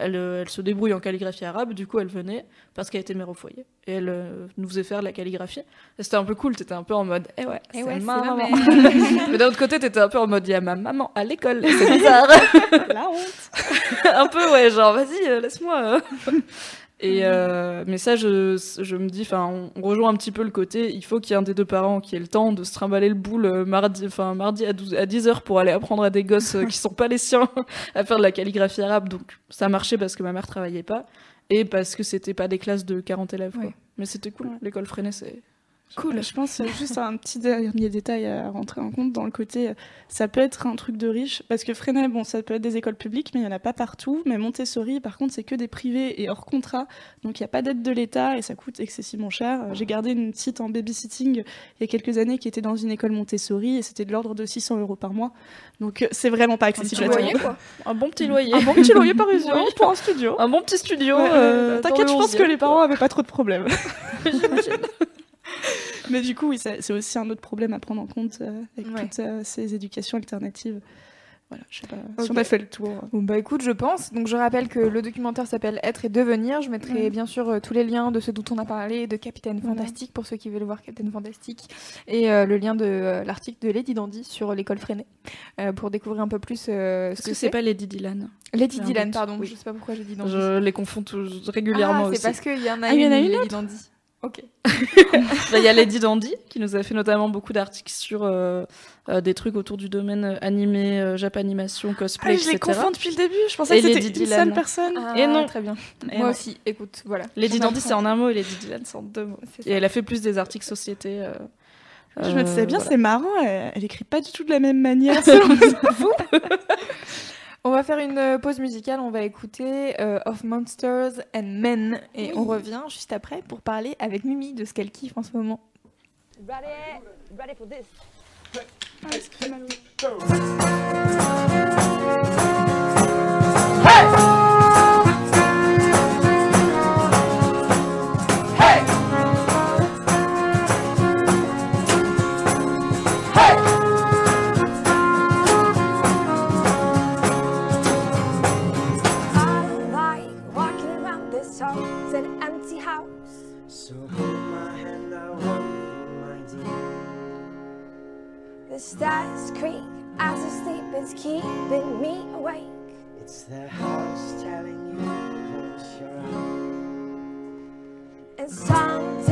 euh, elle, se débrouille en calligraphie arabe, du coup elle venait parce qu'elle était mère au foyer et elle euh, nous faisait faire de la calligraphie. C'était un peu cool, t'étais un peu en mode, eh ouais, eh c'est ma maman. <laughs> Mais d'un autre côté, t'étais un peu en mode, il y a ma maman à l'école, <laughs> c'est bizarre. La honte. <laughs> un peu, ouais, genre, vas-y, euh, laisse-moi. Et euh, mais ça, je, je me dis, enfin, on, rejoint un petit peu le côté, il faut qu'il y ait un des deux parents qui ait le temps de se trimballer le boule euh, mardi, enfin mardi à, 12, à 10 heures pour aller apprendre à des gosses euh, qui sont pas les siens <laughs> à faire de la calligraphie arabe. Donc ça marchait parce que ma mère travaillait pas et parce que c'était pas des classes de 40 élèves. Quoi. Mais c'était cool. L'école freinée, c'est Cool. Je pense juste un petit dernier détail à rentrer en compte dans le côté, ça peut être un truc de riche, parce que Freinet, bon, ça peut être des écoles publiques, mais il n'y en a pas partout. Mais Montessori, par contre, c'est que des privés et hors contrat, donc il n'y a pas d'aide de l'État et ça coûte excessivement cher. J'ai gardé une petite en babysitting il y a quelques années qui était dans une école Montessori et c'était de l'ordre de 600 euros par mois. Donc c'est vraiment pas accessible. Un, loyer, quoi. un bon petit loyer. Un bon petit loyer parisien <laughs> pour un studio. Un bon petit studio. Euh, T'inquiète, je pense que les parents avaient pas trop de problèmes. <laughs> <laughs> Mais du coup, oui, c'est aussi un autre problème à prendre en compte euh, avec toutes euh, ces éducations alternatives. Voilà, je sais pas si on a fait le tour. Bon, bah écoute, je pense. Donc je rappelle que le documentaire s'appelle Être et devenir. Je mettrai bien sûr euh, tous les liens de ce dont on a parlé, de Capitaine Fantastique pour ceux qui veulent voir Capitaine Fantastique, et le lien de l'article de Lady Dandy sur l'école freinée pour découvrir un peu plus ce que, c'est. pas Lady Dylan? Lady Dylan, pardon. Je sais pas pourquoi j'ai dit Dandy. Je les confonds régulièrement ah, C'est parce qu'il y en a, ah, une, y en a une Lady Dandy. Ok. <laughs> Bah, il y a Lady Dandy qui nous a fait notamment beaucoup d'articles sur euh, euh, des trucs autour du domaine animé, euh, japanimation, cosplay, ah, je etc. Je les confonds depuis le début. Je pensais que c'était une seule personne. Ah, et non, très bien. Moi aussi. Écoute, voilà. Lady Dandy c'est en un mot et Lady Dylan c'est en deux mots. Et elle a fait plus des articles société. je me disais bien, c'est marrant. Elle, elle, écrit pas du tout de la même manière. <laughs> <laughs> On va faire une euh, pause musicale, on va écouter euh, Of Monsters and Men et on revient juste après pour parler avec Mimi de ce qu'elle kiffe en ce moment. Ready, ready for this. Hey! As I sleep, it's keeping me awake. It's the house telling you close your eyes. And some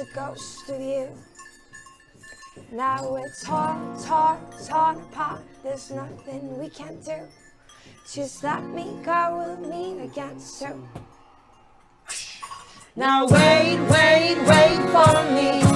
a ghost of you. Now we're torn, torn, torn apart. There's nothing we can do. Just let me go, we'll meet again soon. Now wait, wait, wait for me.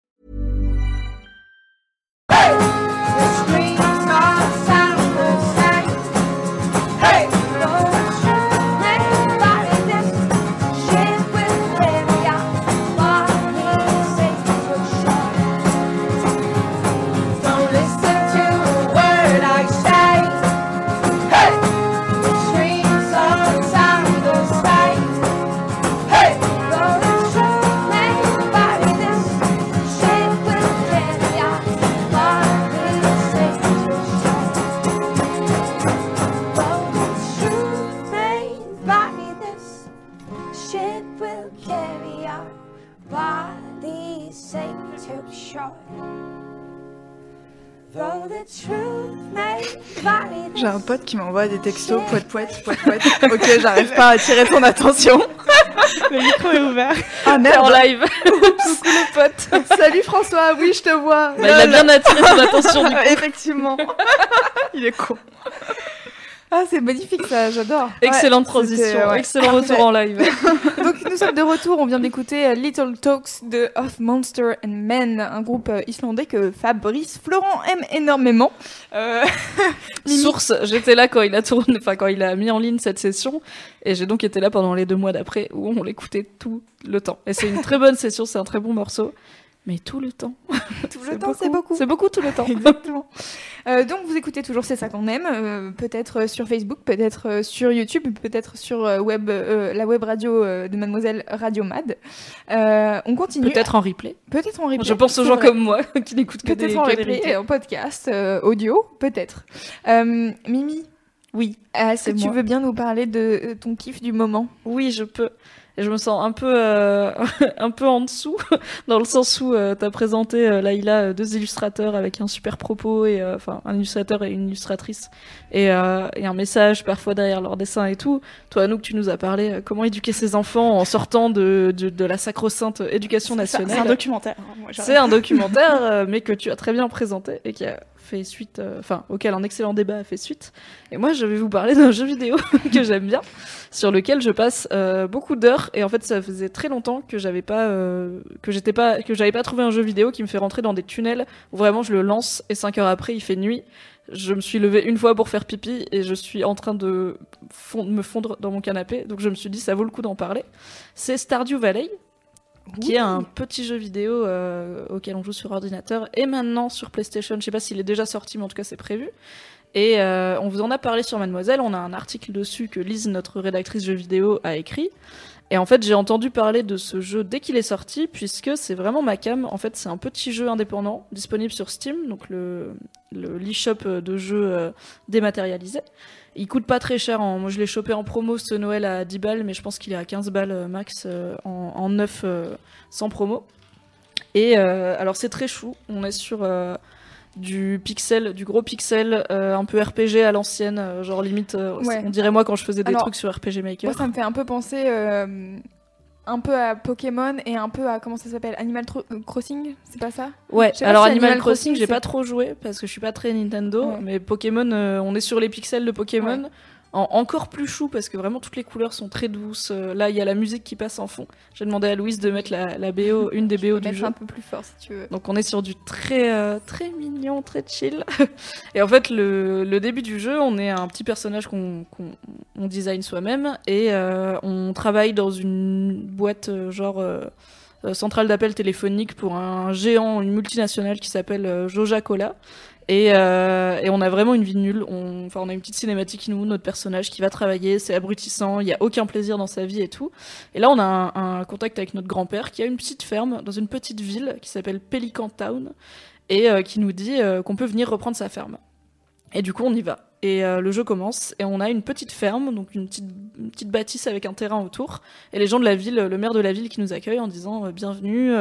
The J'ai un pote qui m'envoie des textos, poète, poète, poète, poète. ok, j'arrive pas à attirer son attention. Le micro est ouvert. Ah merde. en live. Coucou le pote. Salut François, oui, je te vois. Bah, il a bien attiré ton attention du coup. Effectivement. Il est con. Ah, c'est magnifique ça, j'adore. Excellente Ouais, transition, ouais. excellent retour <laughs> en live. <laughs> Donc nous sommes de retour, on vient d'écouter euh, Little Talks de Of Monster and Men, un groupe euh, islandais que Fabrice Florent aime énormément. Euh. <laughs> Source, j'étais là quand il a tourné, enfin quand il a mis en ligne cette session, et j'ai donc été là pendant les deux mois d'après où on l'écoutait tout le temps. Et c'est une très bonne session, c'est un très bon morceau, mais tout le temps. <laughs> Tout le <laughs> temps, c'est beaucoup. C'est beaucoup tout le temps. <laughs> Exactement. Euh, donc vous écoutez toujours C'est ça qu'on aime, euh, peut-être euh, sur Facebook, peut-être sur YouTube, peut-être sur web, euh, la web radio de Mademoiselle Radio Mad. On continue. Peut-être en replay. Peut-être en replay. Je pense aux gens vrai. comme moi qui n'écoutent que des, Peut-être en replay, en podcast, audio, peut-être. Mimi, Oui. est-ce que tu veux bien nous parler de ton kiff du moment? Oui, je peux. Et je me sens un peu, euh, <laughs> un peu en dessous, <laughs> dans le sens où euh, t'as présenté euh, Laïla euh, deux illustrateurs avec un super propos et euh, enfin un illustrateur et une illustratrice et, et un message parfois derrière leur dessin et tout. Toi, Anouk, tu nous as parlé comment éduquer ses enfants en sortant de, de, de la sacro-sainte éducation nationale. C'est un documentaire. hein, C'est un <laughs> documentaire, mais que tu as très bien présenté et qui a fait suite, euh, enfin, auquel un excellent débat a fait suite. Et moi, je vais vous parler d'un jeu vidéo <laughs> que j'aime bien, sur lequel je passe euh, beaucoup d'heures. Et en fait, ça faisait très longtemps que j'avais pas, euh, que j'étais pas, que j'avais pas trouvé un jeu vidéo qui me fait rentrer dans des tunnels où vraiment je le lance et cinq heures après, il fait nuit. Je me suis levée une fois pour faire pipi et je suis en train de me fondre dans mon canapé. Donc je me suis dit, ça vaut le coup d'en parler. C'est Stardew Valley, qui est un petit jeu vidéo euh, auquel on joue sur ordinateur et maintenant sur PlayStation. Je sais pas s'il est déjà sorti, mais en tout cas c'est prévu. Et euh, on vous en a parlé sur Mademoiselle. On a un article dessus que Lise, notre rédactrice jeux vidéo, a écrit. Et en fait, j'ai entendu parler de ce jeu dès qu'il est sorti, puisque c'est vraiment ma cam. En fait, c'est un petit jeu indépendant disponible sur Steam, donc le le l'e-shop de jeux euh, dématérialisé. Il coûte pas très cher. En, moi, je l'ai chopé en promo ce Noël à 10 balles, mais je pense qu'il est à 15 balles euh, max euh, en, en neuf euh, sans promo. Et euh, alors, c'est très chou. On est sur euh, du pixel, du gros pixel, euh, un peu RPG à l'ancienne, euh, genre limite, euh, Ouais. on dirait moi quand je faisais des Alors, trucs sur RPG Maker. Moi, ça me fait un peu penser un peu à Pokémon et un peu à comment ça s'appelle Animal Tro- Crossing, c'est pas ça? Ouais, alors si Animal, Crossing, j'ai pas trop joué parce que je suis pas très Nintendo, Ouais. mais Pokémon, euh, on est sur les pixels de Pokémon. Ouais. En encore plus chou parce que vraiment toutes les couleurs sont très douces. Euh, là, il y a la musique qui passe en fond. J'ai demandé à Louise de mettre la, la BO, <laughs> une des BO du jeu. un peu plus fort si tu veux. Donc on est sur du très euh, très mignon, très chill. <laughs> et en fait, le, le début du jeu, on est un petit personnage qu'on on design soi-même et euh, on travaille dans une boîte genre centrale d'appel téléphonique pour un géant, une multinationale qui s'appelle Joja Cola. Et, euh, et on a vraiment une vie nulle. On, enfin, on a une petite cinématique, nous, notre personnage qui va travailler, c'est abrutissant, il n'y a aucun plaisir dans sa vie et tout. Et là, on a un, contact avec notre grand-père qui a une petite ferme dans une petite ville qui s'appelle Pelican Town et euh, qui nous dit euh, qu'on peut venir reprendre sa ferme. Et du coup, on y va. Et le jeu commence et on a une petite ferme, donc une petite, bâtisse avec un terrain autour. Et les gens de la ville, le maire de la ville qui nous accueille en disant bienvenue.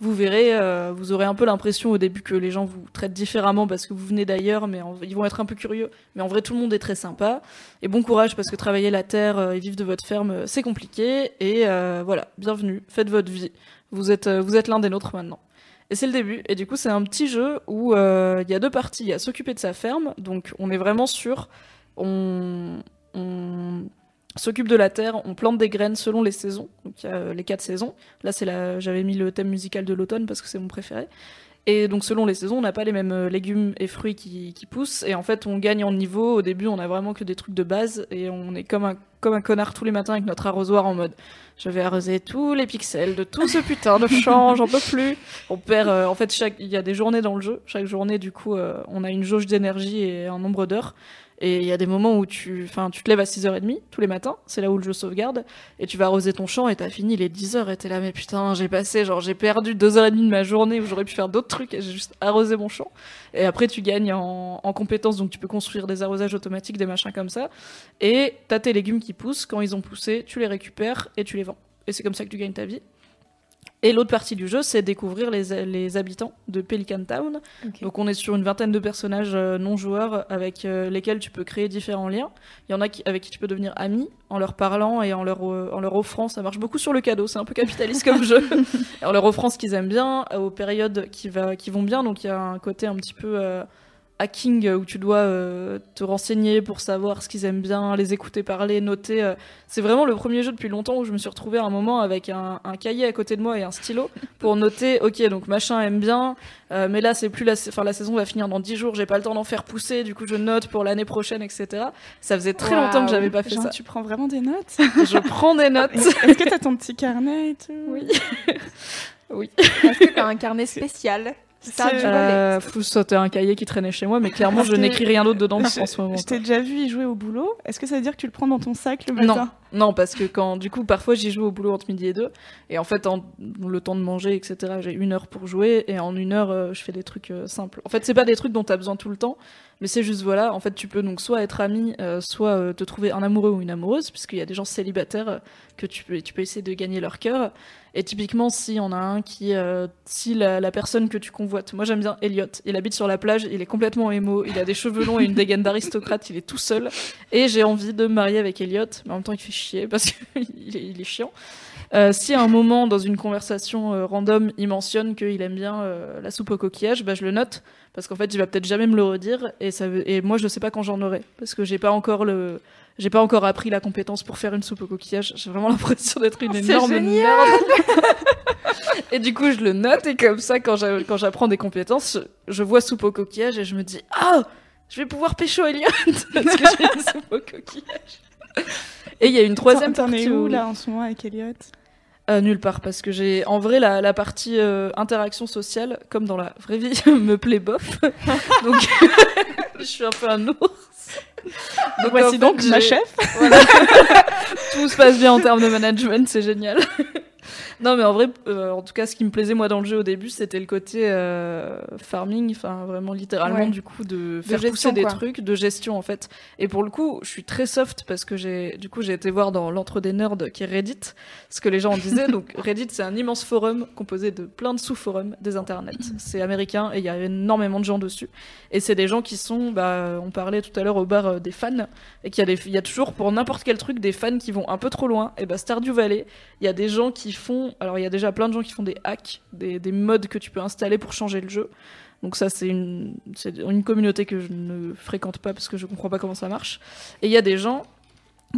Vous verrez, euh, vous aurez un peu l'impression au début que les gens vous traitent différemment parce que vous venez d'ailleurs, mais ils vont être un peu curieux. Mais en vrai, tout le monde est très sympa. Et bon courage parce que travailler la terre euh, et vivre de votre ferme, euh, c'est compliqué. Et euh, voilà, bienvenue, faites votre vie. Vous êtes, vous êtes l'un des nôtres maintenant. Et c'est le début. Et du coup, c'est un petit jeu où il y a deux parties. Il y a s'occuper de sa ferme. Donc, on est vraiment sur. On, on s'occupe de la terre, on plante des graines selon les saisons. Donc, il y a les quatre saisons. Là, c'est la... j'avais mis le thème musical de l'automne parce que c'est mon préféré. Et donc, selon les saisons, on n'a pas les mêmes euh, légumes et fruits qui, qui poussent. Et en fait, on gagne en niveau. Au début, on a vraiment que des trucs de base. Et on est comme un, comme un connard tous les matins avec notre arrosoir en mode je vais arroser tous les pixels de tout ce putain de champ, j'en peux plus. On perd, euh, en fait, chaque, il y a des journées dans le jeu. Chaque journée, du coup, euh, on a une jauge d'énergie et un nombre d'heures. Et il y a des moments où tu, enfin, tu te lèves à 6h30 tous les matins, c'est là où le jeu sauvegarde, et tu vas arroser ton champ et t'as fini les 10h et t'es là, mais putain, j'ai passé, genre, j'ai perdu 2h30 de ma journée où j'aurais pu faire d'autres trucs et j'ai juste arrosé mon champ. Et après, tu gagnes en, en compétences, donc tu peux construire des arrosages automatiques, des machins comme ça. Et t'as tes légumes qui poussent, quand ils ont poussé, tu les récupères et tu les vends. Et c'est comme ça que tu gagnes ta vie. Et l'autre partie du jeu, c'est découvrir les, les habitants de Pelican Town. Donc on est sur une vingtaine de personnages euh, non joueurs avec euh, lesquels tu peux créer différents liens. Il y en a qui, avec qui tu peux devenir ami en leur parlant et en leur, euh, en leur offrant. Ça marche beaucoup sur le cadeau, c'est un peu capitaliste comme jeu. <laughs> En leur offrant ce qu'ils aiment bien aux périodes qui, va, qui vont bien. Donc il y a un côté un petit peu euh, hacking euh, où tu dois euh, te renseigner pour savoir ce qu'ils aiment bien, les écouter parler, noter. euh. C'est vraiment le premier jeu depuis longtemps où je me suis retrouvée à un moment avec un, un cahier à côté de moi et un stylo <laughs> pour noter, ok, donc machin aime bien, euh, mais là c'est plus la, sa- enfin, la saison va finir dans 10 jours, j'ai pas le temps d'en faire pousser, du coup je note pour l'année prochaine, etc. Ça faisait très longtemps que j'avais pas fait Genre, ça. Tu prends vraiment des notes? Je prends des <laughs> notes. Est-ce que t'as ton petit carnet et tout? Oui. <laughs> oui. Est-ce que t'as un carnet spécial? Ça. Euh, sauter un cahier qui traînait chez moi, mais clairement je n'écris rien d'autre dedans <laughs> en ce moment. Je t'ai déjà vu y jouer au boulot. Est-ce que ça veut dire que tu le prends dans ton sac le Non, matin? Non, parce que quand, du coup, parfois j'y joue au boulot entre midi et deux, et en fait, en, le temps de manger, etc., j'ai une heure pour jouer, et en une heure, euh, je fais des trucs euh, simples. En fait, c'est pas des trucs dont t'as besoin tout le temps, mais c'est juste, voilà, en fait, tu peux donc soit être ami, euh, soit te trouver un amoureux ou une amoureuse, puisqu'il y a des gens célibataires que tu peux, tu peux essayer de gagner leur cœur. Et typiquement, si on a un qui, euh, si la, personne que tu convoites, moi j'aime bien Elliot, il habite sur la plage, il est complètement émo, il a des cheveux longs et une dégaine d'aristocrate, il est tout seul, et j'ai envie de me marier avec Elliot, mais en même temps il fait chier parce qu'il <laughs> est, il est chiant. Euh, si à un moment dans une conversation euh, random il mentionne qu'il aime bien la soupe au coquillage, bah je le note. Parce qu'en fait il va peut-être jamais me le redire et moi je sais pas quand j'en aurai. Parce que j'ai pas encore le j'ai pas encore appris la compétence pour faire une soupe au coquillage. J'ai vraiment <laughs> l'impression d'être une énorme merde. <laughs> et du coup je le note et comme ça quand j'a- quand j'apprends des compétences, je, vois soupe au coquillage et je me dis ah je vais pouvoir pécho Elliot <laughs> parce que j'ai une soupe au coquillage. Et il y a une troisième T'en- t'en es partie où où- là en ce moment avec Elliot euh, nulle part, parce que j'ai en vrai la, la partie euh, interaction sociale, comme dans la vraie vie, me plaît bof. donc je suis un peu un ours. <laughs> Voici donc ma chef. Voilà. <laughs> Tout se passe bien en termes de management, c'est génial. Non, mais en vrai, euh, en tout cas, ce qui me plaisait moi dans le jeu au début, c'était le côté euh, farming, enfin vraiment littéralement Ouais. du coup de faire gestion, pousser des trucs, de gestion en fait. Et pour le coup, je suis très soft parce que j'ai, du coup, j'ai été voir dans l'entre des nerds qui est Reddit, ce que les gens en disaient. <laughs> Donc Reddit, c'est un immense forum composé de plein de sous-forums des internets. C'est américain et il y a énormément de gens dessus. Et c'est des gens qui sont, bah, on parlait tout à l'heure au bar euh, des fans, et qu'il y a des, il y a toujours pour n'importe quel truc des fans qui vont un peu trop loin. Et bah Stardew Valley, il y a des gens qui font, alors il y a déjà plein de gens qui font des hacks, des, des mods que tu peux installer pour changer le jeu. Donc ça, c'est une, communauté que je ne fréquente pas parce que je comprends pas comment ça marche. Et il y a des gens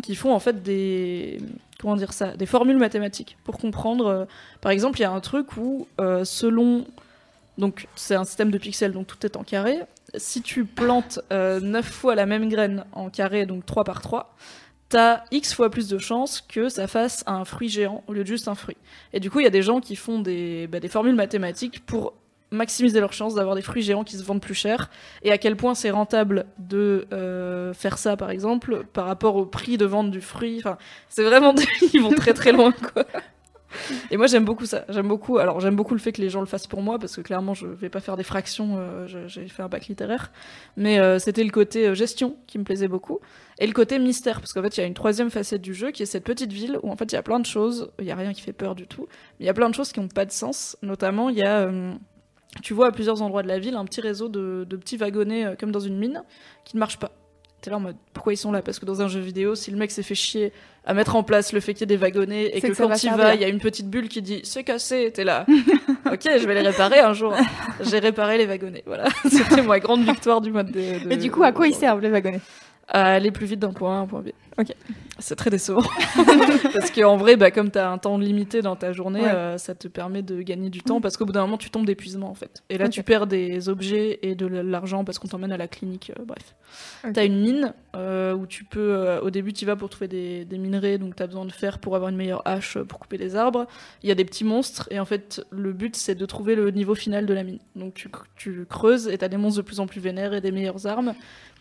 qui font en fait des comment dire ça, des formules mathématiques pour comprendre. euh, par exemple, il y a un truc où euh, selon donc c'est un système de pixels, donc tout est en carré. Si tu plantes euh, 9 fois la même graine en carré, donc 3 par 3, t'as X fois plus de chances que ça fasse un fruit géant au lieu de juste un fruit. Et du coup, il y a des gens qui font des, bah, des formules mathématiques pour maximiser leurs chances d'avoir des fruits géants qui se vendent plus cher. Et à quel point c'est rentable de euh, faire ça par exemple par rapport au prix de vente du fruit. Enfin c'est vraiment <laughs> ils vont très très loin quoi et moi j'aime beaucoup ça. J'aime beaucoup alors j'aime beaucoup le fait que les gens le fassent pour moi parce que clairement je vais pas faire des fractions euh, j'ai fait un bac littéraire. Mais euh, c'était le côté euh, gestion qui me plaisait beaucoup. Et le côté mystère parce qu'en fait il y a une troisième facette du jeu qui est cette petite ville où en fait il y a plein de choses. Il y a rien qui fait peur du tout. Mais il y a plein de choses qui n'ont pas de sens. Notamment il y a tu vois à plusieurs endroits de la ville un petit réseau de, de petits wagonnets comme dans une mine qui ne marchent pas T'es là en mode pourquoi ils sont là? Parce que dans un jeu vidéo, si le mec s'est fait chier à mettre en place le fait qu'il y ait des wagonnets et que, quand va il va, il y a une petite bulle qui dit c'est cassé, t'es là. <laughs> ok, je vais les réparer un jour. J'ai réparé les wagonnets. Voilà, <laughs> c'était ma grande victoire du mode de. de- Et du coup, à quoi ils servent les wagonnets? À aller plus vite d'un point A à un point B. Ok. C'est très décevant. <laughs> parce qu'en vrai, bah, comme tu as un temps limité dans ta journée, Ouais. euh, ça te permet de gagner du temps parce qu'au bout d'un moment, tu tombes d'épuisement en fait. Et là, tu perds des objets et de l'argent parce qu'on t'emmène à la clinique. euh, bref. Tu as une mine euh, où tu peux. au début, tu vas pour trouver des, des minerais, donc tu as besoin de fer pour avoir une meilleure hache pour couper des arbres. Il y a des petits monstres et en fait, le but c'est de trouver le niveau final de la mine. Donc tu, tu creuses et tu as des monstres de plus en plus vénères et des meilleures armes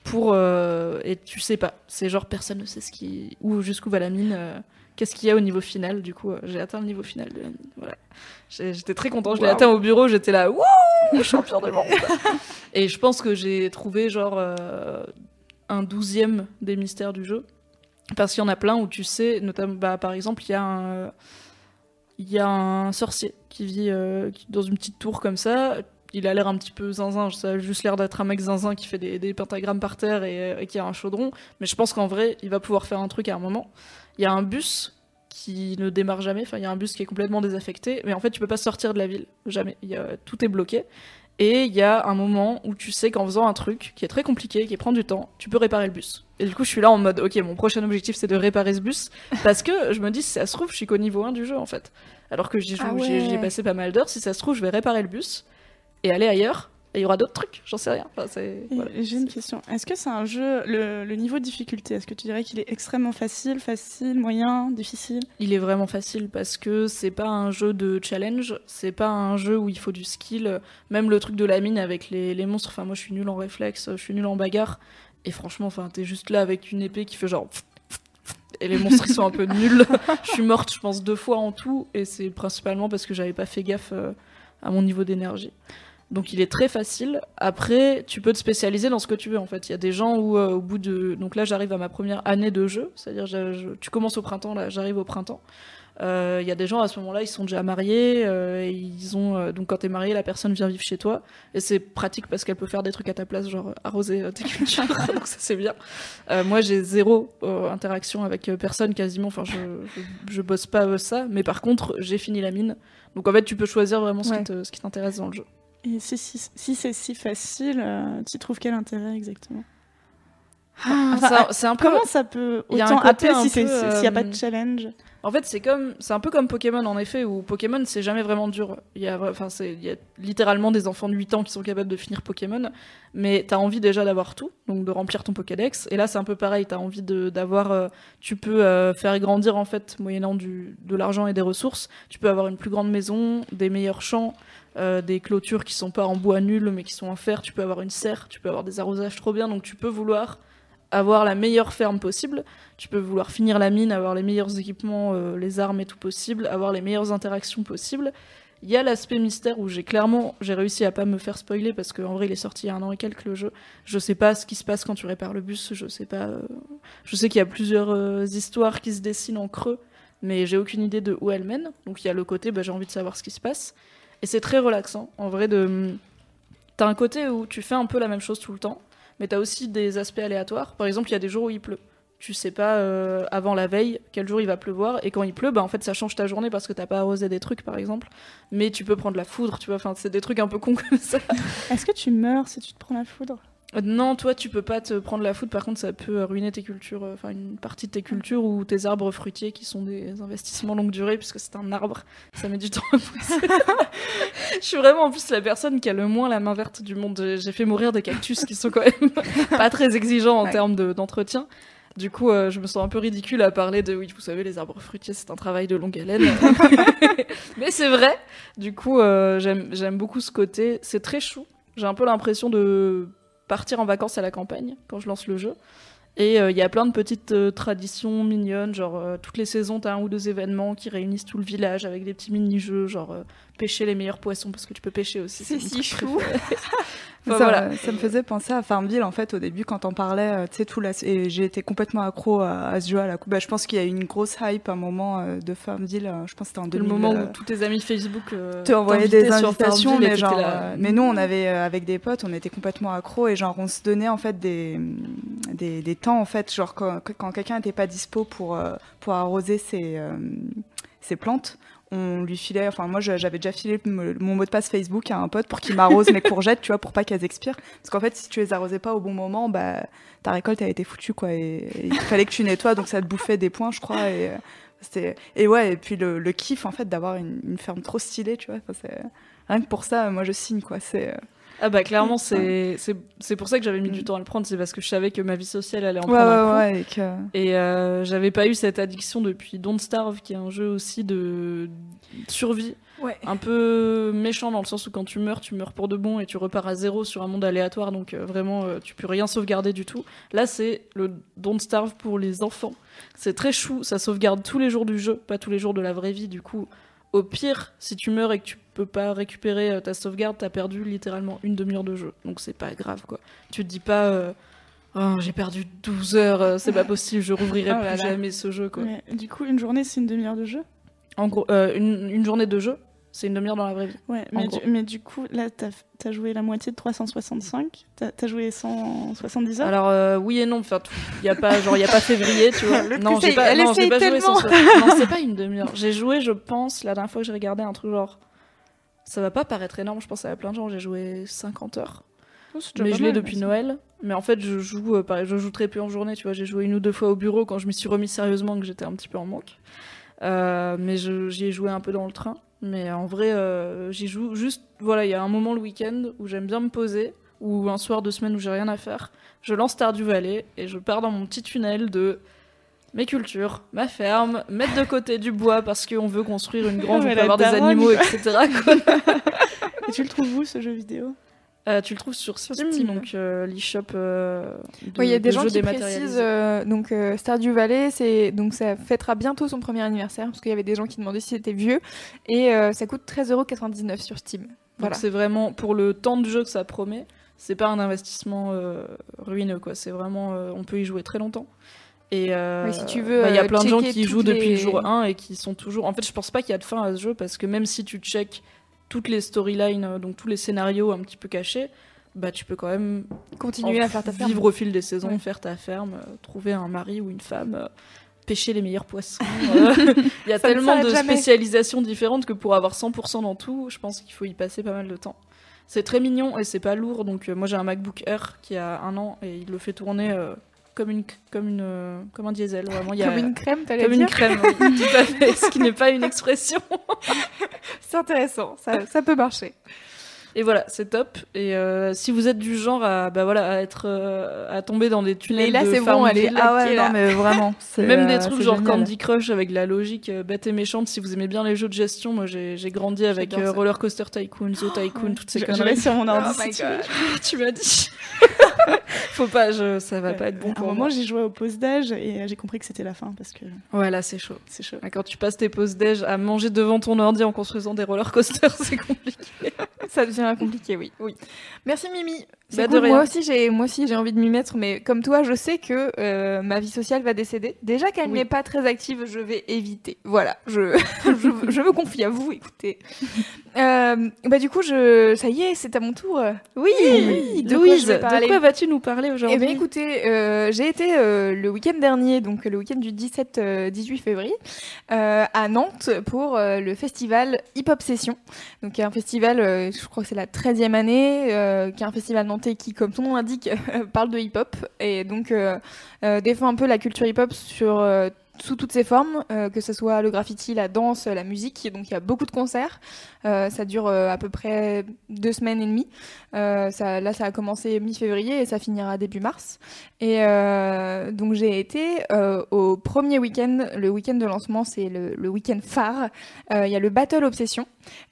pour euh, et tu sais pas. C'est genre personne ne sait ce qui où jusqu'où va la mine euh, qu'est-ce qu'il y a au niveau final. Du coup euh, j'ai atteint le niveau final de la mine. Voilà. J'étais très content je l'ai atteint au bureau j'étais là wouh <laughs> champion du monde. <laughs> Et je pense que j'ai trouvé genre un douzième des mystères du jeu. Parce qu'il y en a plein où tu sais notamment bah, par exemple il y a un il y a un sorcier qui vit euh, qui- dans une petite tour comme ça. Il a l'air un petit peu zinzin, ça a juste l'air d'être un mec zinzin qui fait des, des pentagrammes par terre et, euh, et qui a un chaudron. Mais je pense qu'en vrai, il va pouvoir faire un truc à un moment. Il y a un bus qui ne démarre jamais, enfin il y a un bus qui est complètement désaffecté, mais en fait tu peux pas sortir de la ville, jamais. Il y a- tout est bloqué. Et il y a un moment où tu sais qu'en faisant un truc qui est très compliqué, qui prend du temps, tu peux réparer le bus. Et du coup, je suis là en mode, ok, mon prochain objectif c'est de réparer ce bus, parce que je me dis, si ça se trouve, je suis qu'au niveau 1 du jeu en fait. Alors que j'y joue, Ah j'y- ouais. passé pas mal d'heures, si ça se trouve, je vais réparer le bus et aller ailleurs, et il y aura d'autres trucs, j'en sais rien. Enfin, c'est- Et voilà. J'ai une question. Est-ce que c'est un jeu, le, le niveau de difficulté, est-ce que tu dirais qu'il est extrêmement facile, facile, moyen, difficile? Il est vraiment facile parce que c'est pas un jeu de challenge, c'est pas un jeu où il faut du skill. Même le truc de la mine avec les, les monstres, enfin moi je suis nul en réflexe, je suis nul en bagarre. Et franchement, enfin t'es juste là avec une épée qui fait genre. Et les monstres ils sont un peu nuls. <laughs> je suis morte, je pense, deux fois en tout. Et c'est principalement parce que j'avais pas fait gaffe euh, à mon niveau d'énergie. Donc il est très facile. Après, tu peux te spécialiser dans ce que tu veux en fait. Il y a des gens où euh, au bout de... Donc là j'arrive à ma première année de jeu, c'est-à-dire je- je- tu commences au printemps, là j'arrive au printemps. Euh, Il y a des gens à ce moment-là, ils sont déjà mariés, euh, et ils ont euh, donc quand t'es marié, la personne vient vivre chez toi, et c'est pratique parce qu'elle peut faire des trucs à ta place, genre arroser euh, tes cultures, <laughs> donc ça c'est bien. Euh, moi j'ai zéro euh, interaction avec personne quasiment, enfin je, je, je bosse pas ça, mais par contre j'ai fini la mine, donc en fait tu peux choisir vraiment ce Ouais. qui te- ce qui t'intéresse dans le jeu. Et si, si, si c'est si facile, euh, tu trouves quel intérêt exactement? Ah, Enfin, euh, c'est un peu- Comment ça peut autant peu, s'il n'y a pas euh, de challenge? En fait, c'est comme, c'est un peu comme Pokémon en effet, où Pokémon c'est jamais vraiment dur. Il y a, enfin, c'est, il y a littéralement des enfants de 8 ans qui sont capables de finir Pokémon, mais t'as envie déjà d'avoir tout, donc de remplir ton Pokédex. Et là, c'est un peu pareil, t'as envie de, d'avoir, euh, tu peux euh, faire grandir en fait, moyennant du, de l'argent et des ressources. Tu peux avoir une plus grande maison, des meilleurs champs, euh, des clôtures qui sont pas en bois nul, mais qui sont en fer. Tu peux avoir une serre, tu peux avoir des arrosages trop bien, donc tu peux vouloir avoir la meilleure ferme possible. Tu peux vouloir finir la mine, avoir les meilleurs équipements, euh, les armes et tout possible, avoir les meilleures interactions possibles. Il y a l'aspect mystère où j'ai clairement, j'ai réussi à pas me faire spoiler parce qu'en vrai il est sorti il y a un an et quelques le jeu. Je sais pas ce qui se passe quand tu répares le bus, je sais pas. euh, Je sais qu'il y a plusieurs histoires qui se dessinent en creux, mais j'ai aucune idée de où elles mènent. Donc il y a le côté, bah, j'ai envie de savoir ce qui se passe. Et c'est très relaxant, en vrai, de. T'as un côté où tu fais un peu la même chose tout le temps, mais t'as aussi des aspects aléatoires. Par exemple, il y a des jours où il pleut. tu sais pas euh, avant la veille quel jour il va pleuvoir et quand il pleut bah en fait ça change ta journée parce que t'as pas arrosé des trucs par exemple mais tu peux prendre la foudre tu vois c'est des trucs un peu cons comme ça Est-ce que tu meurs si tu te prends la foudre? Non toi tu peux pas te prendre la foudre par contre ça peut ruiner tes cultures euh, enfin une partie de tes cultures ou tes arbres fruitiers qui sont des investissements longue durée puisque c'est un arbre ça met du temps à pousser <laughs> je suis vraiment en plus la personne qui a le moins la main verte du monde J'ai- fait mourir des cactus qui sont quand même <laughs> pas très exigeants en termes de- d'entretien du coup, euh, je me sens un peu ridicule à parler de oui, vous savez, les arbres fruitiers, c'est un travail de longue haleine. <laughs> Mais c'est vrai. Du coup, euh, j'aime beaucoup ce côté. C'est très chou. J'ai un peu l'impression de partir en vacances à la campagne quand je lance le jeu. Et euh, il y a plein de petites euh, traditions mignonnes, genre euh, toutes les saisons, t'as un ou deux événements qui réunissent tout le village avec des petits mini-jeux, genre euh, pêcher les meilleurs poissons parce que tu peux pêcher aussi. C'est si chou. <laughs> ça, Enfin, voilà. ça me faisait penser à Farmville en fait au début quand on parlait, euh, tu sais tout là, et j'ai été complètement accro à, à ce jeu à la coupe. Bah, je pense qu'il y a eu une grosse hype à un moment euh, de Farmville. euh, je pense que c'était en le 2000. moment euh, où tous tes amis Facebook euh, te envoyaient des invitations, mais genre, euh, mais nous on avait euh, avec des potes, on était complètement accro et genre on se donnait en fait des des, des temps en fait, genre quand, quand quelqu'un n'était pas dispo pour euh, pour arroser ses euh, ses plantes. On lui filait, enfin moi j'avais déjà filé mon mot de passe Facebook à un pote pour qu'il m'arrose mes courgettes, <laughs> tu vois, pour pas qu'elles expirent. Parce qu'en fait, si tu les arrosais pas au bon moment, bah ta récolte elle était foutue quoi. Et, il fallait que tu nettoies, donc ça te bouffait des points, je crois. Et, euh, c'était- et ouais, et puis le, kiff en fait d'avoir une, une ferme trop stylée, tu vois. rien que pour ça, moi je signe quoi. C'est euh, Ah bah clairement <laughs> c'est pour ça que j'avais mis du temps à le prendre c'est parce que je savais que ma vie sociale allait en Ouais, prendre ouais, un coup. ouais, et que- et euh, j'avais pas eu cette addiction depuis Don't Starve qui est un jeu aussi de survie. Ouais. un peu méchant dans le sens où quand tu meurs tu meurs pour de bon et tu repars à zéro sur un monde aléatoire donc euh, vraiment euh, tu peux rien sauvegarder du tout. Là c'est le Don't Starve pour les enfants. C'est très chou ça sauvegarde tous les jours du jeu pas tous les jours de la vraie vie. Du coup au pire, si tu meurs et que tu peux pas récupérer euh, ta sauvegarde, t'as perdu littéralement une demi-heure de jeu. Donc c'est pas grave, quoi. Tu te dis pas, euh, Oh, j'ai perdu 12 heures, euh, c'est pas possible, je rouvrirai <laughs> Oh plus là. jamais ce jeu, quoi. Ouais, Du coup, une journée, c'est une demi-heure de jeu? En gros, euh, une, une journée de jeu, c'est une demi-heure dans la vraie vie. Ouais, mais du, mais du coup, là, t'as as joué la moitié de 365, t'as as joué 170 heures? Alors euh, oui et non, enfin il y a pas genre il y a pas février, tu vois. <laughs> Non, j'ai pas non, pas joué Non, c'est pas une demi-heure. J'ai joué, je pense, la dernière fois que j'ai regardé un truc genre ça va pas paraître énorme, je pense à plein de gens, j'ai joué 50 heures. Oh, mais je l'ai depuis Noël. Mais en fait, je joue, euh, pareil, je joue très peu en journée. Tu vois, j'ai joué une ou deux fois au bureau quand je m'y suis remis sérieusement, que j'étais un petit peu en manque. Euh, mais j'y ai joué un peu dans le train. Mais en vrai, euh, j'y joue juste. Voilà, il y a un moment le week-end où j'aime bien me poser, ou un soir de semaine où j'ai rien à faire. Je lance Stardew Valley et je pars dans mon petit tunnel de mes cultures, ma ferme, mettre de côté du bois parce qu'on veut construire une grange, mais on peut avoir des animaux, etc. <laughs> Et tu le trouves où ce jeu vidéo? Euh, tu le trouves sur Steam, donc euh, l'e-shop euh, il y a des de gens qui précisent euh, donc euh, Stardew Valley, c'est donc ça fêtera bientôt son premier anniversaire parce qu'il y avait des gens qui demandaient si c'était vieux et ça coûte 13,99€ sur Steam. Donc c'est vraiment pour le temps de jeu que ça promet. C'est pas un investissement ruineux quoi. C'est vraiment on peut y jouer très longtemps. Et euh, Oui, si tu veux, bah, il y a euh, plein de gens qui jouent depuis le jour 1 et qui sont toujours. En fait, je pense pas qu'il y a de fin à ce jeu parce que même si tu check toutes les storylines, euh, donc tous les scénarios un petit peu cachés, bah tu peux quand même Continuer à faire ta ferme. vivre au fil des saisons, Ouais. faire ta ferme, euh, trouver un mari ou une femme. euh, Pêcher les meilleurs poissons. <laughs> Il y a Ça tellement de jamais. spécialisations différentes que pour avoir 100% dans tout, je pense qu'il faut y passer pas mal de temps. C'est très mignon et c'est pas lourd. Donc moi j'ai un MacBook Air qui a un an et il le fait tourner comme une comme une euh, comme un diesel. Vraiment, il y a- Comme une crème, t'allais Comme une dire crème, oui, <laughs> tout à fait. Ce qui n'est pas une expression. <laughs> C'est intéressant, ça, ça peut marcher. Et voilà, c'est top. Et euh, si vous êtes du genre à, bah voilà, à être, euh, à tomber dans des tunnels Leïla, de c'est bon, Farmville, Ah ouais, non, là. mais vraiment. <laughs> même des euh, trucs genre génial. Candy Crush avec la logique bête et méchante. Si vous aimez bien les jeux de gestion, moi j'ai j'ai grandi avec euh. Roller Coaster Tycoon, The Tycoon, <gasps> toutes ces conneries. sur mon ordi. Oh si <laughs> tu m'as dit. <laughs> Faut pas, je, ça va Ouais. pas être bon À un moment, moi. j'ai joué au pause d'âge et j'ai compris que c'était la fin parce que Ouais, là c'est chaud. c'est chaud. Quand tu passes tes pauses déj à manger devant ton ordi en construisant des roller coasters, c'est compliqué. Ça devient compliqué, oui. oui. Merci Mimi. Bah, cool. Moi aussi, j'ai moi aussi j'ai envie de m'y mettre, mais comme toi, je sais que euh, ma vie sociale va décéder. Déjà qu'elle Oui. n'est pas très active, je vais éviter. Voilà, je <laughs> je, je me confie à vous. Écoutez, <laughs> Euh, bah du coup, je ça y est, c'est à mon tour. Oui, Oui, de quoi Louise, de quoi vas-tu nous parler aujourd'hui Eh bien écoutez, euh, j'ai été le week-end dernier, donc le week-end du 17-18 février, à Nantes pour le festival Hip Hop Session. Donc un festival, je crois que c'est la 13e année, qui est un festival nantais qui, comme son nom l'indique, <laughs> parle de hip-hop. Et donc euh, euh, défend un peu la culture hip-hop sur... sous toutes ses formes, euh, que ce soit le graffiti, la danse, la musique. Donc il y a beaucoup de concerts. Euh, ça dure euh, à peu près deux semaines et demie. Là, ça a commencé mi-février et ça finira début mars. Et donc j'ai été au premier week-end. Le week-end de lancement, c'est le, week-end phare. Il y a le Battle Obsession,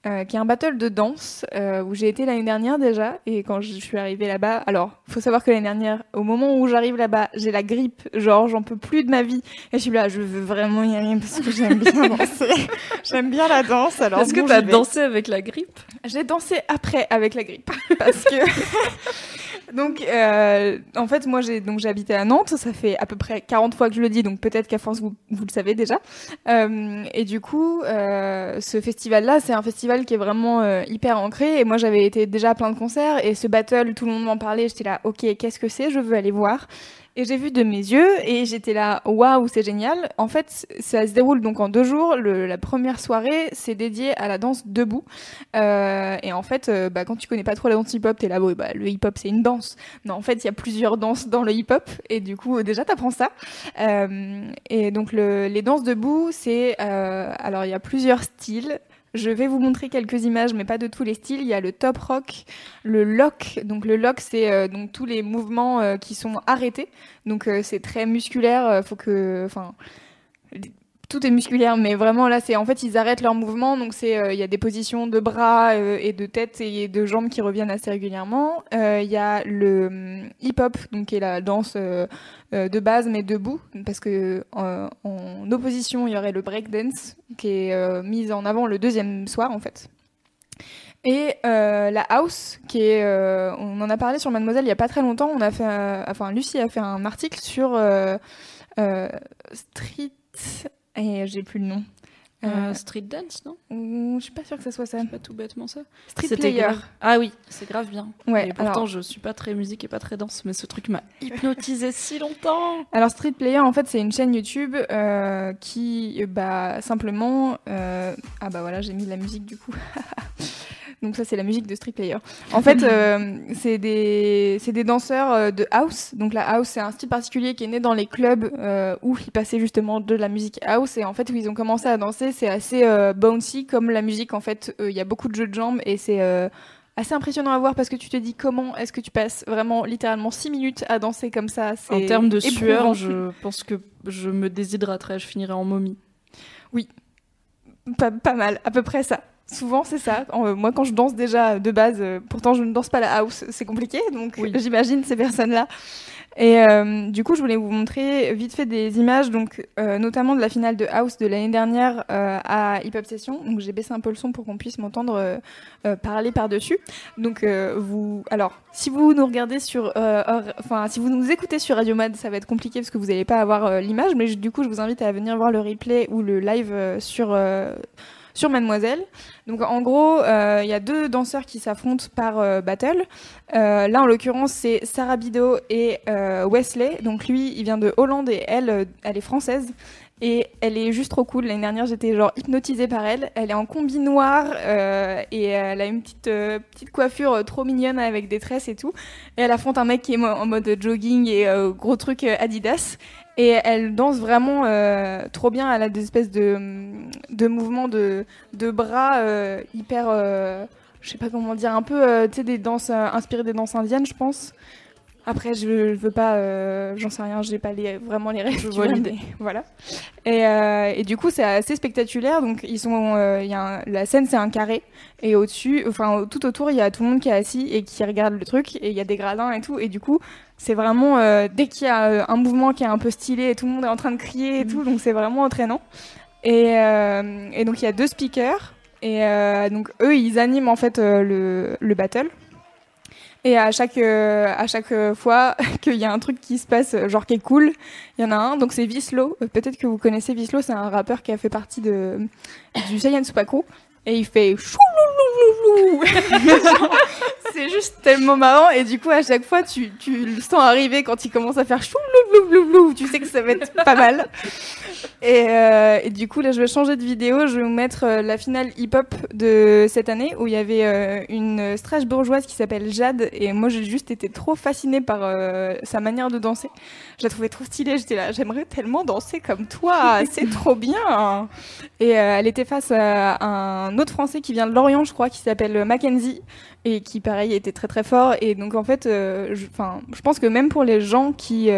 qui est un battle de danse où j'ai été l'année dernière déjà. Et quand je suis arrivée là-bas, alors faut savoir que l'année dernière, au moment où j'arrive là-bas, j'ai la grippe. Genre, j'en peux plus de ma vie. Et je suis là, je veux vraiment y aller parce que j'aime bien <laughs> danser. j'aime bien la danse. Alors Est-ce que tu as dansé avec la grippe? J'ai dansé après avec la grippe <laughs> parce que <laughs> donc euh, en fait moi j'ai donc habité à Nantes, ça fait à peu près 40 fois que je le dis donc peut-être qu'à force vous, vous le savez déjà. Euh, et du coup euh, ce festival là, c'est un festival qui est vraiment hyper ancré et moi j'avais été déjà à plein de concerts et ce battle tout le monde m'en parlait, j'étais là OK, qu'est-ce que c'est? Je veux aller voir. Et j'ai vu de mes yeux et j'étais là, waouh, c'est génial. En fait, ça se déroule donc en deux jours. La première soirée, c'est dédié à la danse debout. Euh, et en fait, euh, bah, quand tu connais pas trop la danse hip-hop, t'es là, bah, le hip-hop c'est une danse. Non, en fait, il y a plusieurs danses dans le hip-hop. Et du coup, déjà, t'apprends ça. Euh, et donc, le- les danses debout, c'est. alors, il y a plusieurs styles. Je vais vous montrer quelques images, mais pas de tous les styles. Il y a le top rock, le lock. Donc le lock, c'est euh, tous les mouvements euh, qui sont arrêtés. Donc euh, c'est très musculaire. faut que, enfin, tout est musculaire, mais vraiment là, c'est en fait ils arrêtent leurs mouvements. Donc c'est, euh, il y a des positions de bras euh, et de tête et de jambes qui reviennent assez régulièrement. Euh, Il y a le hip-hop, donc qui est la danse de base mais debout, parce que en opposition il y aurait le breakdance qui est mise en avant le deuxième soir en fait. Et la house, qui est, on en a parlé sur Mademoiselle il y a pas très longtemps. On a fait, enfin Lucie a fait un article sur street et j'ai plus le nom. Euh, Street dance, non? Je suis pas sûre que ça soit ça. Pas tout bêtement ça. Street player. grave- Ah oui, c'est grave bien. Ouais, et pourtant, alors- je suis pas très musique et pas très danse, mais ce truc m'a <laughs> hypnotisé si longtemps. Alors Street Player, en fait, c'est une chaîne YouTube euh, qui, bah, simplement, euh, ah bah voilà, j'ai mis de la musique du coup. <laughs> Donc ça, c'est la musique de Street Player. En fait, euh, c'est des, des danseurs euh, de house. Donc la house, c'est un style particulier qui est né dans les clubs euh, où ils passaient justement de la musique house et en fait où ils ont commencé à danser, c'est assez euh, bouncy comme la musique. En fait, il y a beaucoup de jeux de jambes et c'est assez impressionnant à voir parce que tu te dis comment est-ce que tu passes vraiment littéralement 6 minutes à danser comme ça? En termes de sueur, je pense que je me déshydraterais, je finirais en momie. Oui, pas, pas mal, à peu près ça. Souvent, c'est ça. En- euh, moi, quand je danse déjà de base, euh, pourtant je ne danse pas la house, c'est compliqué, donc <laughs> j'imagine ces personnes-là. Et euh, du coup, je voulais vous montrer vite fait des images, donc euh, notamment de la finale de house de l'année dernière à Hip Hop Session. Donc j'ai baissé un peu le son pour qu'on puisse m'entendre parler par-dessus. Donc vous, alors si vous nous regardez sur, enfin si vous nous écoutez sur Radio Mad, ça va être compliqué parce que vous n'allez pas avoir l'image, mais je- du coup je vous invite à venir voir le replay ou le live sur sur Mademoiselle. Donc en gros, euh, il y a deux danseurs qui s'affrontent par euh, battle. Euh, là, en l'occurrence, c'est Sarah Bido et Wesley. Donc lui, il vient de Hollande et elle, elle est française. Et elle est juste trop cool. L'année dernière, j'étais genre hypnotisée par elle. Elle est en combi noir et elle a une petite, petite coiffure trop mignonne avec des tresses et tout. Et elle affronte un mec qui est en mode jogging et gros truc Adidas. Et elle danse vraiment euh, trop bien. Elle a des espèces de, de mouvements de, de bras euh, hyper. euh, je sais pas comment dire, un peu, euh, tu sais, des danses inspirées des danses indiennes, je pense. Après, je, je veux pas, j'en sais rien, j'ai pas les, vraiment les règles. Je vois l'idée. Voilà. Et, et du coup, c'est assez spectaculaire. Donc, ils sont, y a un- la scène, c'est un carré, et au-dessus, enfin, tout autour, il y a tout le monde qui est assis et qui regarde le truc, et il y a des gradins et tout. Et du coup, c'est vraiment euh, dès qu'il y a euh, un mouvement qui est un peu stylé, et tout le monde est en train de crier et tout, donc c'est vraiment entraînant. Et, euh, et donc, il y a deux speakers. Et euh, donc, eux, ils animent en fait le, le battle. Et à chaque, à chaque fois <laughs> qu'il y a un truc qui se passe, genre qui est cool, il y en a un. Donc c'est Vislo. Peut-être que vous connaissez Vislo, c'est un rappeur qui a fait partie de, du Saiyan Supaku. Et il fait <laughs> C'est juste tellement marrant. Et du coup, à chaque fois, tu, tu le sens arriver quand il commence à faire chouloulouloulou. Tu sais que ça va être pas mal. Et, euh, et du coup, là, je vais changer de vidéo. Je vais vous mettre euh, la finale hip-hop de cette année où il y avait euh, une Strasbourgeoise qui s'appelle Jade. Et moi, j'ai juste été trop fascinée par sa manière de danser. Je la trouvais trop stylée. J'étais là, j'aimerais tellement danser comme toi. C'est trop bien. Et elle était face à un autre Français qui vient de Lorient, je crois, qui s'appelle Mackenzie et qui, pareil, était très très fort. Et donc, en fait, euh, je, je pense que même pour les gens qui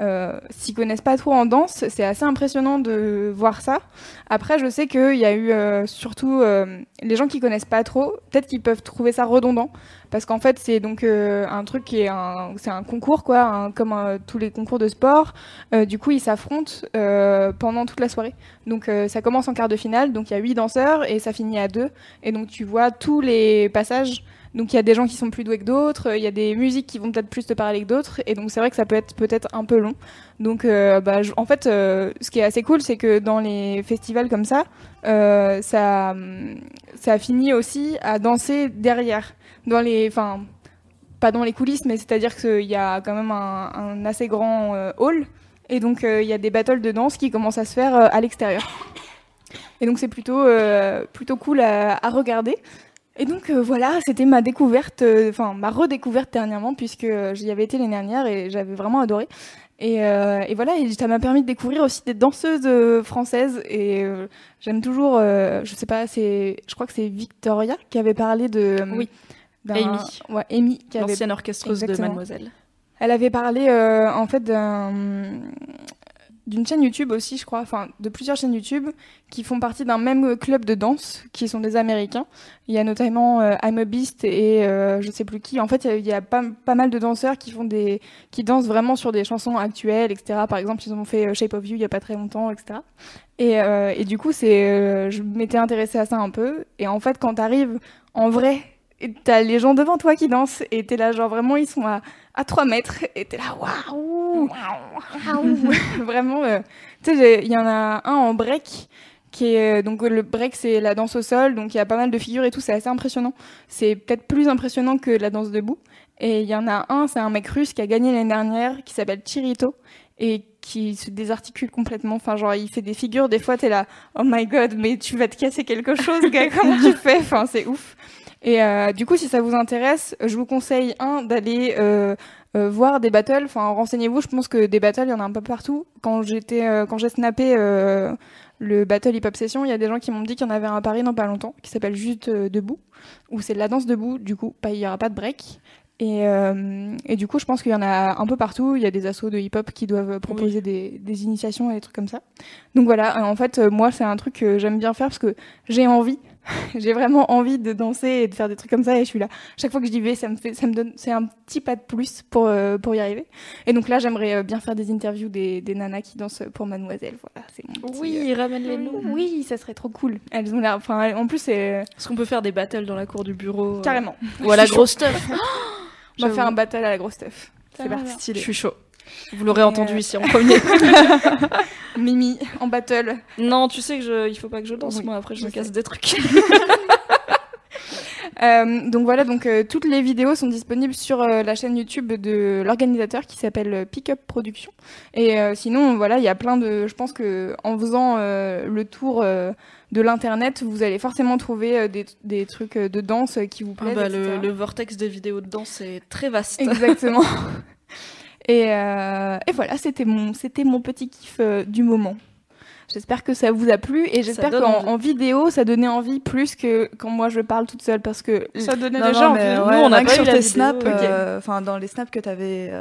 euh, s'y connaissent pas trop en danse, c'est assez impressionnant de voir ça. Après, je sais qu'il y a eu euh, surtout euh, les gens qui connaissent pas trop, peut-être qu'ils peuvent trouver ça redondant, parce qu'en fait, c'est donc euh, un truc qui est un, c'est un concours quoi, comme tous les concours de sport. Du coup, ils s'affrontent pendant toute la soirée. Donc, ça commence en quart de finale, donc il y a huit danseurs et ça finit à deux, et donc tu vois tous les passages. Donc il y a des gens qui sont plus doués que d'autres, il y a des musiques qui vont peut-être plus te parler que d'autres, et donc c'est vrai que ça peut être peut-être un peu long. Donc euh, bah, en fait, euh, ce qui est assez cool, c'est que dans les festivals comme ça, euh, ça, hum, ça finit aussi à danser derrière, dans les, enfin pas dans les coulisses, mais c'est-à-dire qu'il y a quand même un, assez grand hall, et donc il y a des battles de danse qui commencent à se faire à l'extérieur. Et donc c'est plutôt plutôt cool à regarder. Et donc euh, voilà, c'était ma découverte, euh, enfin ma redécouverte dernièrement puisque euh, j'y avais été l'année dernière et j'avais vraiment adoré. Et, euh, et voilà, et ça m'a permis de découvrir aussi des danseuses françaises et j'aime toujours, je sais pas, c'est, je crois que c'est Victoria qui avait parlé de, Oui. Amy. ouais, Amy, qui avait L'ancienne orchestreuse de. Mademoiselle. Elle avait parlé en fait d'un- d'une chaîne YouTube aussi, je crois, enfin de plusieurs chaînes YouTube qui font partie d'un même club de danse, qui sont des Américains. Il y a notamment euh, I'm a Beast et euh, je sais plus qui. En fait, il y a pas, pas mal de danseurs qui font des, qui dansent vraiment sur des chansons actuelles, etc. Par exemple, ils ont fait euh, Shape of You il y a pas très longtemps, etc. Et, euh, et du coup, c'est, euh, je m'étais intéressée à ça un peu. Et en fait, quand t'arrives en vrai, et t'as les gens devant toi qui dansent. Et t'es là, genre vraiment, ils sont à, à 3 mètres. Et t'es là, waouh, waouh. <laughs> Vraiment, euh, tu sais, il y en a un en break qui est euh, donc le break c'est la danse au sol. Donc il y a pas mal de figures et tout. C'est assez impressionnant. C'est peut-être plus impressionnant que la danse debout. Et il y en a un c'est un mec russe qui a gagné l'année dernière qui s'appelle Chirito et qui se désarticule complètement. Enfin genre il fait des figures. Des fois t'es là oh my god mais tu vas te casser quelque chose gars. Comment tu fais? Enfin c'est ouf et euh, du coup, si ça vous intéresse, je vous conseille un d'aller euh, euh, voir des battles. Enfin, renseignez-vous. Je pense que des battles, il y en a un peu partout. Quand j'étais, euh, quand j'ai snappé euh, le battle hip hop session, il y a des gens qui m'ont dit qu'il y en avait un à Paris dans pas longtemps, qui s'appelle juste euh, debout, où c'est de la danse debout. Du coup, pas, il y aura pas de break. Et, euh, et du coup, je pense qu'il y en a un peu partout. Il y a des assos de hip-hop qui doivent proposer des, des initiations et des trucs comme ça. Donc voilà, en fait, moi, c'est un truc que j'aime bien faire parce que j'ai envie. <laughs> j'ai vraiment envie de danser et de faire des trucs comme ça. Et je suis là. Chaque fois que j'y vais, ça me fait, ça me donne, c'est un petit pas de plus pour euh, pour y arriver. Et donc là, j'aimerais euh, bien faire des interviews des, des nanas qui dansent pour Mademoiselle. Voilà, c'est mon petit, Oui, euh, ramène-les nous. Oui, ça serait trop cool. Elles ont l'air. Enfin, en plus, c'est Est-ce qu'on peut faire des battles dans la cour du bureau euh, carrément. Ou à la <laughs> grosse stuff? On va faire un battle à la grosse stuff. C'est parti. Je suis chaud. Vous l'aurez entendu euh, ici en premier. <laughs> Mimi en battle. non, tu sais que je... il faut pas que je danse, Oui, moi après je je me casse des trucs. <laughs> <laughs> Euh, donc voilà, donc euh, toutes les vidéos sont disponibles sur euh, la chaîne YouTube de l'organisateur qui s'appelle euh, Pick Up Production. Et euh, sinon, voilà, il y a plein de. Je pense que en faisant euh, le tour euh, de l'internet, vous allez forcément trouver euh, des, des trucs euh, de danse qui vous Ah plaisent. bah, le vortex des vidéos de danse est très vaste. Exactement. Et, euh, et voilà, c'était mon, c'était mon petit kiff euh, du moment. J'espère que ça vous a plu et j'espère qu'en en vidéo, ça donnait envie plus que quand moi je parle toute seule parce que Ça donnait Non, déjà non, envie. Nous, ouais, on que pas sur eu tes snaps, euh, enfin dans les snaps que tu avais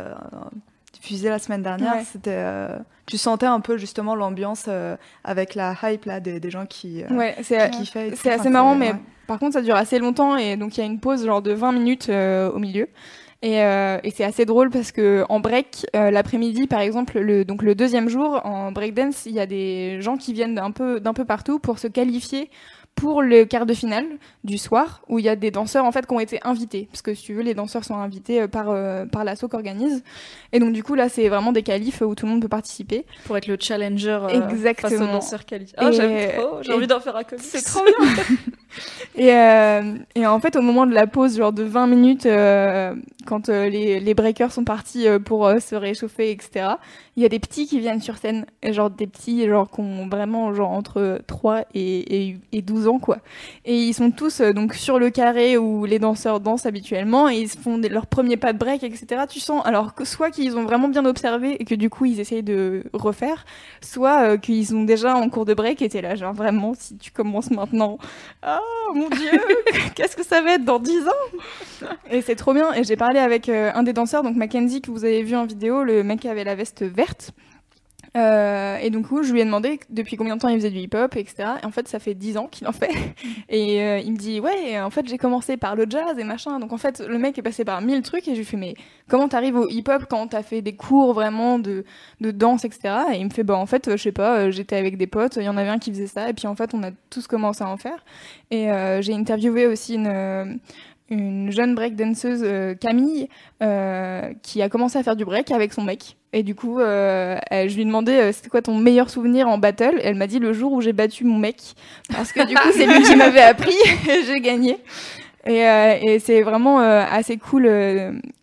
diffusés la semaine dernière, Ouais. c'était, euh, tu sentais un peu justement l'ambiance euh, avec la hype là des, des gens qui, euh, Ouais, c'est qui Enfin, assez marrant, mais ouais. par contre, ça dure assez longtemps et donc il y a une pause genre de 20 minutes au milieu. Et, euh, et c'est assez drôle parce que en break, euh, l'après-midi, par exemple, le, donc le deuxième jour, en breakdance, il y a des gens qui viennent d'un peu, d'un peu partout pour se qualifier pour le quart de finale du soir, où il y a des danseurs en fait qui ont été invités, parce que si tu veux, les danseurs sont invités euh, par euh, par l'asso qu'organise. Et donc du coup là, c'est vraiment des qualifs où tout le monde peut participer pour être le challenger euh, Exactement. face aux danseurs qualifiés. Ah, j'aime trop. J'ai envie d'en faire un comics. C'est trop bien. <laughs> et, euh, et en fait, au moment de la pause, genre de 20 minutes, euh, quand les, les breakers sont partis pour se réchauffer, etc., il y a des petits qui viennent sur scène, genre des petits, genre qui ont vraiment genre entre 3 et, et, et 12 ans, quoi. Et ils sont tous euh, donc sur le carré où les danseurs dansent habituellement et ils font des, leur premier pas de break, etc. Tu sens, alors que soit qu'ils ont vraiment bien observé et que du coup ils essayent de refaire, soit euh, qu'ils ont déjà en cours de break et t'es là, genre vraiment, si tu commences maintenant, oh mon dieu, <laughs> qu'est-ce que ça va être dans 10 ans? Et c'est trop bien. Et j'ai parlé avec euh, un des danseurs, donc Mackenzie, que vous avez vu en vidéo, le mec qui avait la veste verte. Euh, et donc, je lui ai demandé depuis combien de temps il faisait du hip-hop, etc. Et en fait, ça fait 10 ans qu'il en fait. <laughs> Et euh, il me dit, ouais, en fait, j'ai commencé par le jazz et machin. Donc, en fait, le mec est passé par mille trucs. Et je lui fais, mais comment t'arrives au hip-hop quand t'as fait des cours vraiment de, de danse, etc. Et il me fait, bah, en fait, je sais pas, euh, j'étais avec des potes, il y en avait un qui faisait ça. Et puis, en fait, on a tous commencé à en faire. Et j'ai interviewé aussi une une jeune breakdanceuse, euh, Camille, euh, qui a commencé à faire du break avec son mec. Et du coup, euh, je lui ai demandé c'était quoi ton meilleur souvenir en battle? Et elle m'a dit le jour où j'ai battu mon mec. Parce que du coup, c'est lui qui <laughs> m'avait appris et j'ai gagné. Et, et c'est vraiment assez cool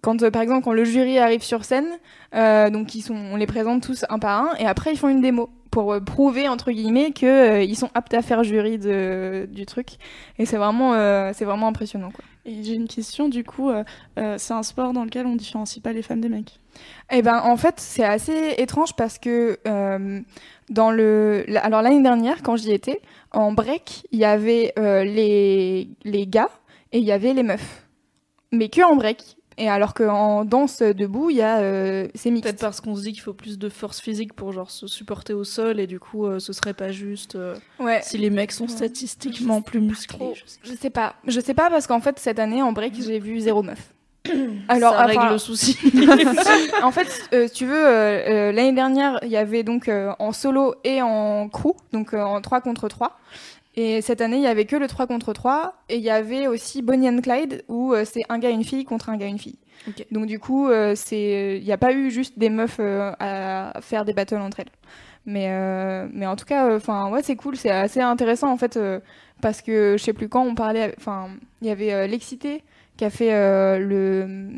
quand, par exemple, quand le jury arrive sur scène, donc ils sont, on les présente tous un par un, et après ils font une démo pour euh, prouver entre guillemets que euh, ils sont aptes à faire jury de, du truc et c'est vraiment euh, c'est vraiment impressionnant quoi. Et j'ai une question du coup c'est un sport dans lequel on différencie pas les femmes des mecs? Eh ben en fait c'est assez étrange parce que dans le alors l'année dernière quand j'y étais en break il y avait les les gars et il y avait les meufs mais que en break et alors qu'en danse debout, il y a euh, c'est mixte. Peut-être parce qu'on se dit qu'il faut plus de force physique pour genre se supporter au sol et du coup euh, ce serait pas juste euh, ouais. si les mecs sont statistiquement plus musclés. Je sais, pas. Je sais pas parce qu'en fait cette année en break j'ai vu zéro meuf. <clears throat> Alors, ça règle le souci. <laughs> <laughs> en fait, si tu veux, l'année dernière, il y avait donc en solo et en crew, donc en 3 contre 3. Et cette année, il y avait que le 3 contre 3. Et il y avait aussi Bonnie and Clyde, où euh, c'est un gars, une fille contre un gars, une fille. Donc du coup, euh, c'est, il n'y a pas eu juste des meufs euh, à faire des battles entre elles. Mais, mais en tout cas, enfin ouais, c'est cool, c'est assez intéressant en fait, parce que je sais plus quand on parlait, enfin, il y avait l'excité qui a fait le,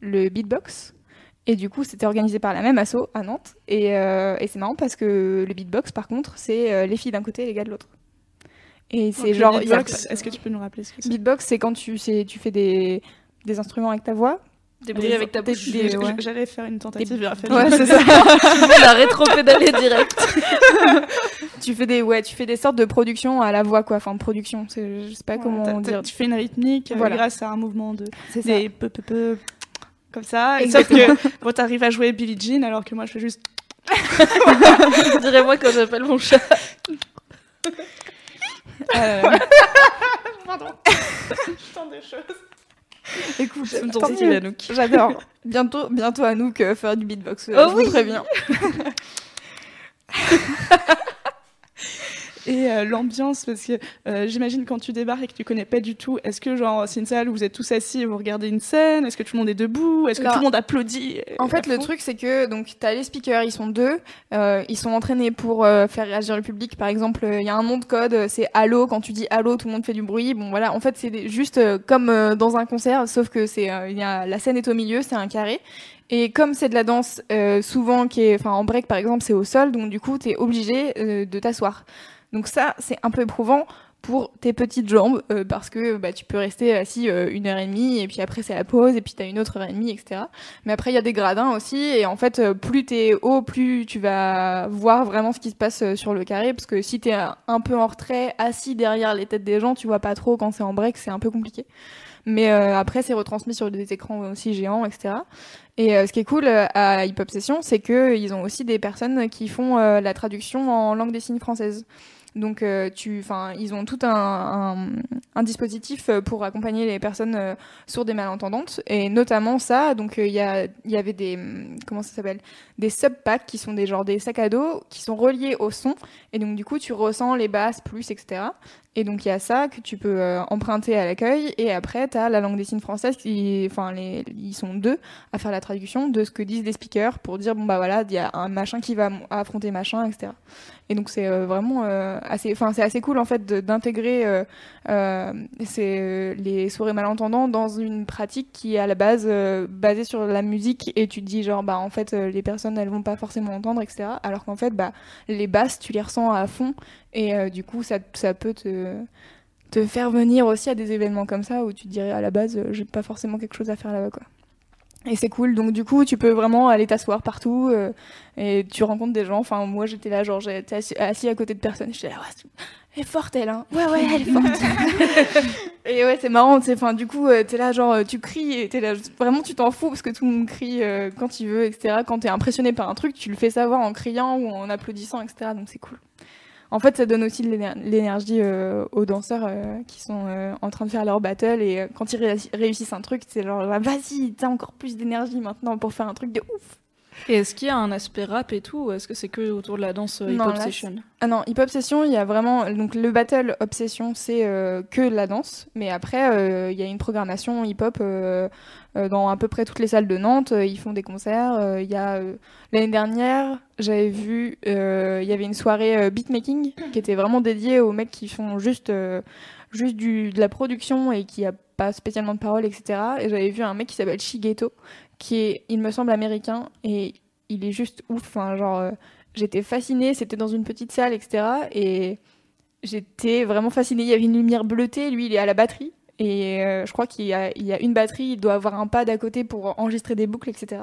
le beatbox. Et du coup, c'était organisé par la même asso à Nantes. Et, et c'est marrant parce que le beatbox, par contre, c'est les filles d'un côté et les gars de l'autre. Et c'est genre. Est-ce que tu peux nous rappeler ce que c'est? Beatbox, c'est quand tu, tu fais des, des instruments avec ta voix. Des bruits avec ta bouche. J'allais faire une tentative. Ouais, c'est ça. <laughs> La rétro-pédalé direct. <laughs> tu fais des ouais, tu fais des sortes de production à la voix quoi, enfin production, je sais pas comment dire. Tu fais une rythmique euh, grâce à un mouvement de des peu peu peu comme ça. Et sauf que bon, <laughs> t'arrives à jouer Billie Jean alors que moi je fais juste. Dirais-moi quand j'appelle mon chat. Euh... <laughs> Pardon. <laughs> Je des choses. Écoute, J'adore. <laughs> Bientôt, bientôt Anouk euh, faire du beatbox. Oh je oui. vous préviens. Et euh, l'ambiance parce que euh, j'imagine quand tu débarques et que tu connais pas du tout est-ce que genre c'est une salle où vous êtes tous assis et vous regardez une scène? Est-ce que tout le monde est debout? Est-ce que tout le monde applaudit? En fait le truc c'est que donc tu as les speakers ils sont deux euh, ils sont entraînés pour faire réagir le public. Par exemple il y a un nom de code c'est allô quand tu dis allô tout le monde fait du bruit. Bon voilà. En fait c'est juste comme dans un concert sauf que c'est il y a la scène est au milieu c'est un carré. Et comme c'est de la danse souvent qui est enfin en break par exemple c'est au sol. Donc du coup tu es obligé de t'asseoir donc ça, c'est un peu éprouvant pour tes petites jambes euh, parce que bah, tu peux rester assis euh, une heure et demie et puis après c'est la pause et puis t'as une autre heure et demie etc mais après il y a des gradins aussi et en fait euh, plus t'es haut plus tu vas voir vraiment ce qui se passe sur le carré parce que si t'es un peu en retrait assis derrière les têtes des gens tu vois pas trop quand c'est en break c'est un peu compliqué. Mais après c'est retransmis sur des écrans aussi géants etc et ce qui est cool à Hip Hop Session c'est que ils ont aussi des personnes qui font la traduction en langue des signes française Donc, euh, tu, ils ont tout un, dispositif euh, pour accompagner les personnes euh, sourdes et malentendantes, et notamment ça. Donc, il y, avait des, hum, comment ça s'appelle, des sub-packs qui sont des genres des sacs à dos qui sont reliés au son, et donc du coup, tu ressens les basses plus, etc. Et donc il y a ça que tu peux euh, emprunter à l'accueil et après tu as la langue des signes française enfin les ils sont deux à faire la traduction de ce que disent les speakers pour dire bon bah voilà, il y a un machin qui va affronter machin etc. Et donc c'est euh, vraiment euh, assez assez cool en fait d'intégrer les sourds malentendants dans une pratique qui est à la base basée sur la musique et tu te dis genre bah en fait les personnes elles vont pas forcément entendre etc. alors qu'en fait bah les basses tu les ressens à fond et euh, du coup, ça, ça peut te, te faire venir aussi à des événements comme ça où tu te dirais à la base, euh, j'ai pas forcément quelque chose à faire là-bas, quoi. Et c'est cool. Donc, du coup, tu peux vraiment aller t'asseoir partout euh, et tu rencontres des gens. Enfin, moi, j'étais là, genre, j'étais assis, à côté de personnes. J'étais là, elle est forte, elle, hein. Ouais, ouais, elle est forte. <laughs> et ouais, c'est marrant, tu Enfin, du coup, t'es là, genre, tu cries et t'es là, vraiment, tu t'en fous parce que tout le monde crie quand il veut, etc. Quand t'es impressionné par un truc, tu le fais savoir en criant ou en applaudissant, etc. Donc, c'est cool en fait, ça donne aussi l'énergie euh, aux danseurs euh, qui sont euh, en train de faire leur battle et quand ils réussissent un truc, c'est genre vas-y, t'as encore plus d'énergie maintenant pour faire un truc de ouf. Et est-ce qu'il y a un aspect rap et tout, ou est-ce que c'est que autour de la danse hip hop session? Ah non, hip hop session, il y a vraiment donc le battle obsession, c'est que la danse, mais après il y a une programmation hip hop euh, dans à peu près toutes les salles de Nantes. Euh, ils font des concerts. Euh, il y a l'année dernière, j'avais vu, il y avait une soirée beatmaking qui était vraiment dédiée aux mecs qui font juste juste du, de la production et qui a pas spécialement de paroles, etc. Et j'avais vu un mec qui s'appelle Shigeto, qui est, il me semble, américain, et il est juste ouf. Enfin, genre, j'étais fascinée, c'était dans une petite salle, etc. Et j'étais vraiment fascinée. Il y avait une lumière bleutée, lui, il est à la batterie. Et euh, je crois qu'il y, a, une batterie, il doit avoir un pad à côté pour enregistrer des boucles, etc.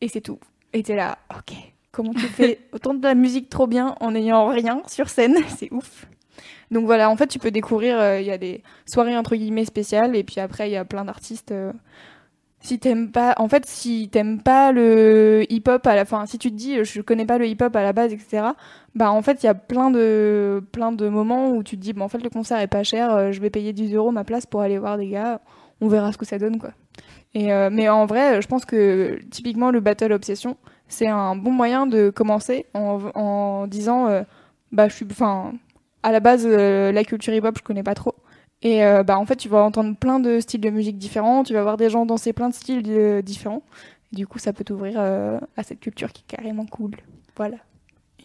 Et c'est tout. Et t'es là, ok, comment tu fais <laughs> autant de la musique trop bien en n'ayant rien sur scène? <laughs> C'est ouf. Donc voilà, en fait, tu peux découvrir, euh, il y a des soirées entre guillemets spéciales, et puis après, il y a plein d'artistes. Euh, si t'aimes pas, en fait, si t'aimes pas le hip-hop à la fin, si tu te dis je connais pas le hip-hop à la base, etc. Bah en fait, il y a plein de plein de moments où tu te dis bah en fait le concert est pas cher, euh, je vais payer 10 euros ma place pour aller voir des gars, on verra ce que ça donne quoi. Et euh, mais en vrai, je pense que typiquement le battle obsession, c'est un bon moyen de commencer en, en disant euh, bah je suis, enfin à la base la culture hip-hop je connais pas trop. Et euh, bah, en fait, tu vas entendre plein de styles de musique différents, tu vas voir des gens danser plein de styles euh, différents. du coup, ça peut t'ouvrir euh, à cette culture qui est carrément cool. Voilà.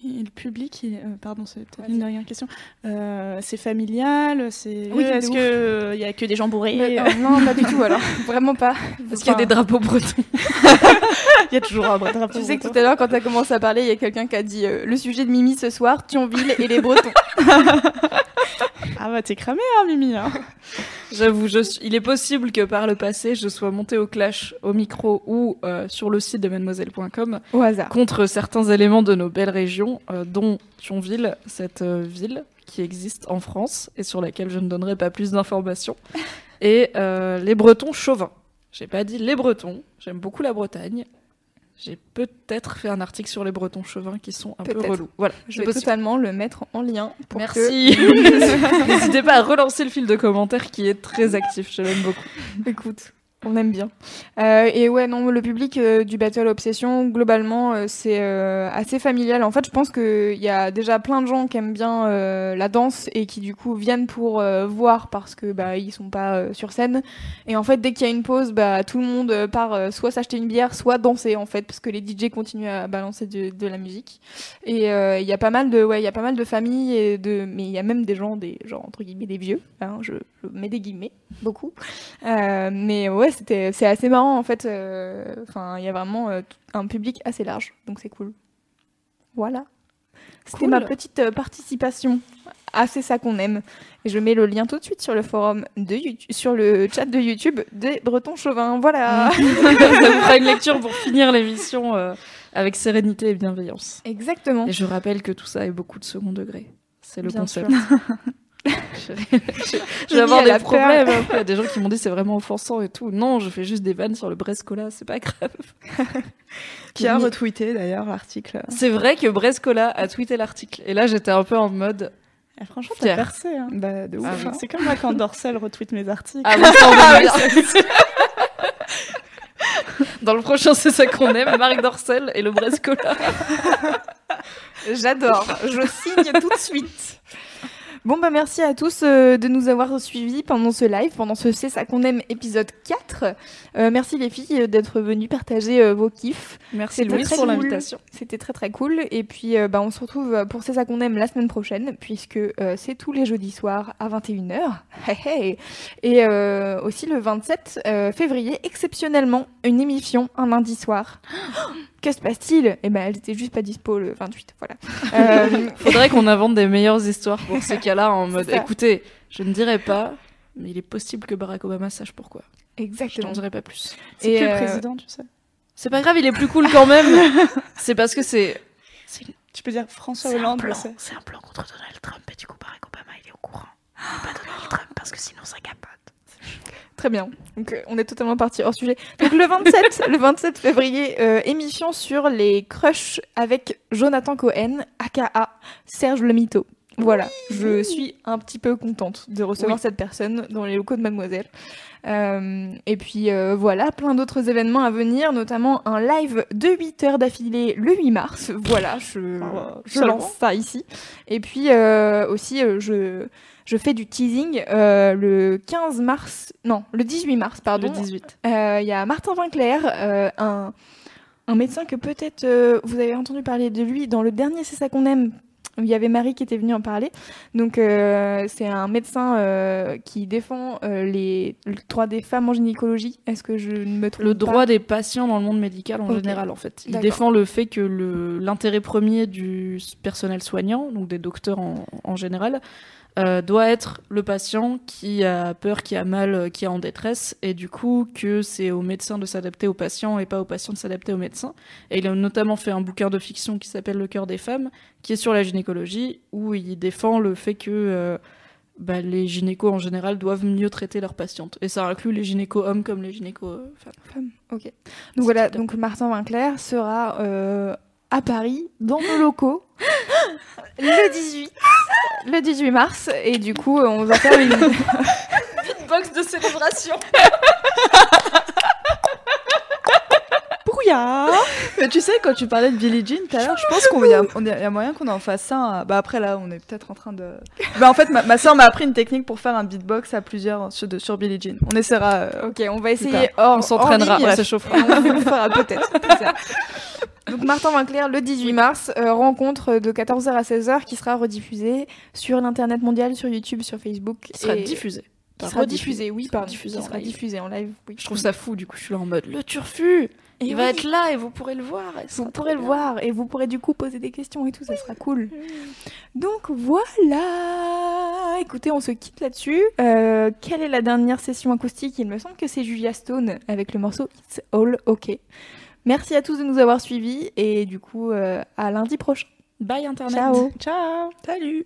Et le public, pardon, c'est peut-être une dernière question. c'est familial, c'est. Oui, est-ce qu'il n'y a que des gens bourrés Non, pas du tout. Alors, <laughs> vraiment pas. Parce qu'il y a des drapeaux bretons. <laughs> Il y a toujours un drapeau. Tu sais que tout à l'heure, quand tu as commencé à parler, il y a quelqu'un qui a dit le sujet de Mimi ce soir, Thionville et les Bretons. <laughs> <laughs> Ah bah t'es cramé hein Mimi hein. J'avoue, il est possible que par le passé je sois montée au clash au micro ou euh, sur le site de mademoiselle.com au hasard contre certains éléments de nos belles régions, euh, dont Thionville, cette euh, ville qui existe en France et sur laquelle je ne donnerai pas plus d'informations, <laughs> et les Bretons chauvins. J'ai pas dit les Bretons, j'aime beaucoup la Bretagne, j'ai peut-être fait un article sur les Bretons chauvins qui sont un peu relous. Voilà, je vais totalement le mettre en lien. Pour Merci. <laughs> N'hésitez pas à relancer le fil de commentaires qui est très actif. Je l'aime beaucoup. Écoute, on aime bien. Euh, et ouais, non, le public euh, du Battle Obsession, globalement, euh, c'est assez familial. En fait, je pense qu'il y a déjà plein de gens qui aiment bien la danse et qui du coup viennent pour voir parce que bah ils sont pas sur scène. Et en fait, dès qu'il y a une pause, bah tout le monde part soit s'acheter une bière, soit danser en fait, parce que les DJ continuent à balancer de, la musique. Et il y a pas mal de, ouais, y a pas mal de familles et de, mais il y a même des gens, des genre entre guillemets des vieux. Hein, je, je mets des guillemets, beaucoup. mais ouais c'était c'est assez marrant en fait. Euh, enfin, il y a vraiment euh, un public assez large, donc c'est cool. Voilà. C'était ma petite euh, participation. Assez ça qu'on aime. Et je mets le lien tout de suite sur le forum de YouTube, sur le chat de YouTube des Bretons Chauvins. Voilà. <laughs> ça vous fera une lecture pour finir l'émission avec sérénité et bienveillance. Exactement. Et je rappelle que tout ça est beaucoup de second degré. C'est le concept. <laughs> je, vais avoir des problèmes. Il y a des gens qui m'ont dit c'est vraiment offensant et tout. Non, je fais juste des vannes sur le Brescola, c'est pas grave. <laughs> qui a retweeté d'ailleurs l'article. C'est vrai que Brescola a tweeté l'article. Et là, j'étais un peu en mode Ah, franchement, t'as percé. Hein. Bah, de ouf. Ah, C'est- c'est comme moi quand Dorsel retweet mes articles. Ah. <laughs> Dans le prochain, c'est ça qu'on aime, Marc Dorcel et le Brescola. <laughs> J'adore, je signe tout de suite. Bon bah merci à tous euh, de nous avoir suivis pendant ce live, pendant ce C'est ça qu'on aime épisode 4. Euh, merci les filles euh, d'être venues partager euh, vos kiffs. Merci Louise pour cool. l'invitation. C'était très très cool. Et puis bah, on se retrouve pour C'est ça qu'on aime la semaine prochaine, puisque c'est tous les jeudis soirs à 21h. <laughs> Hey, hey. Et aussi le 27 euh, février, exceptionnellement, une émission un lundi soir. <gasps> <gasps> Que se passe-t-il? Eh ben, elle était juste pas dispo le 28, voilà. <laughs> Euh, Faudrait qu'on invente des meilleures histoires pour <laughs> ces cas-là en mode écoutez, je ne dirai pas, mais il est possible que Barack Obama sache pourquoi. Je Exactement. n'en dirai pas plus. C'est qui le euh, président, tu sais C'est pas grave, il est plus cool quand même. <laughs> c'est parce que c'est. Tu peux dire François Hollande. le c'est un plan contre Donald Trump et du coup Barack Obama il est au courant. Pas Donald Trump parce que sinon ça capote. Très bien. Donc euh, on est totalement parti hors sujet. Donc le 27, <laughs> le 27 février, euh, émission sur les crushs avec Jonathan Cohen, aka Serge le Mito. Voilà, je suis un petit peu contente de recevoir Oui. cette personne dans les locaux de Mademoiselle. Euh, et puis euh, voilà, plein d'autres événements à venir, notamment un live de 8 heures d'affilée le 8 mars. Voilà, je, Ah, je lance ça ici. Et puis euh, aussi, je, je fais du teasing euh, le 15 mars, non, le 18 mars, pardon. Le 18. Euh, Il y a Martin Vinclair, euh, un, un médecin que peut-être vous avez entendu parler de lui dans le dernier C'est ça qu'on aime. Il y avait Marie qui était venue en parler. Donc, euh, c'est un médecin euh, qui défend euh, les, le droit des femmes en gynécologie. Est-ce que je ne me trompe Le pas? droit des patients dans le monde médical en général en fait. Il défend le fait que l'intérêt premier du personnel soignant, donc des docteurs en, en général, euh, doit être le patient qui a peur, qui a mal, euh, qui est en détresse, et du coup que c'est au médecin de s'adapter au patient et pas au patient de s'adapter au médecin. Et il a notamment fait un bouquin de fiction qui s'appelle Le cœur des femmes, qui est sur la gynécologie, où il défend le fait que euh, bah, les gynécos en général doivent mieux traiter leurs patientes. Et ça inclut les gynécos hommes comme les gynécos euh, femmes. Femme, Ok. Donc voilà, donc Martin Vinclair sera à Paris, dans nos locaux, le 18, le 18 mars. Et du coup, euh, on va faire une... Beatbox de célébration <laughs> Mais tu sais, quand tu parlais de Billie Jean tout à l'heure, je pense qu'il y, a- on est- il y a moyen qu'on en fasse ça. hein. Bah après là, on est peut-être en train de... Bah en fait, ma, ma soeur m'a appris une technique pour faire un beatbox à plusieurs sur, de- sur Billie Jean. On essaiera... euh, Ok, on va essayer On s'entraînera, on s'échauffera. Et <laughs> On fera peut-être. Donc Martin Vinclair, le 18 mars, euh, rencontre de 14h à 16h qui sera rediffusée sur l'internet mondial, sur YouTube, sur Facebook. Qui sera et- diffusé. Qui sera rediffusé. diffusé, oui, Qui sera pardon. diffusé qui sera live. diffusé en live, oui. Je trouve ça fou, du coup, je suis là en mode le turfu Et Il va être là et vous pourrez le voir. Vous pourrez le bien. voir et vous pourrez du coup poser des questions et tout, ça sera cool. Donc voilà Écoutez, on se quitte là-dessus. Euh, quelle est la dernière session acoustique? Il me semble que c'est Julia Stone avec le morceau It's All OK. Merci à tous de nous avoir suivis et du coup euh, à lundi prochain. Bye Internet. Ciao Ciao Salut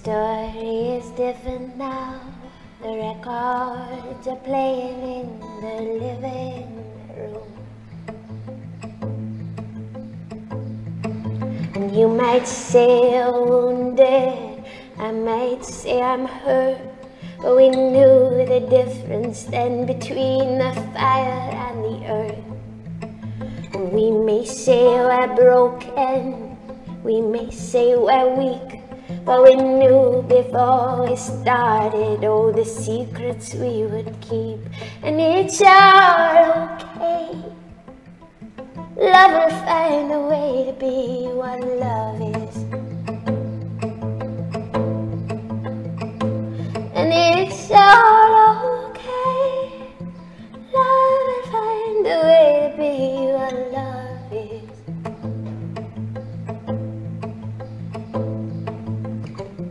story is different now. The records are playing in the living room. And you might say I'm wounded, I might say I'm hurt. But we knew the difference then between the fire and the earth. And we may say we're broken, we may say we're weak. But we knew before we started all the secrets we would keep. And it's all okay. Love will find a way to be what love is. And it's all okay. Love will find a way to be what love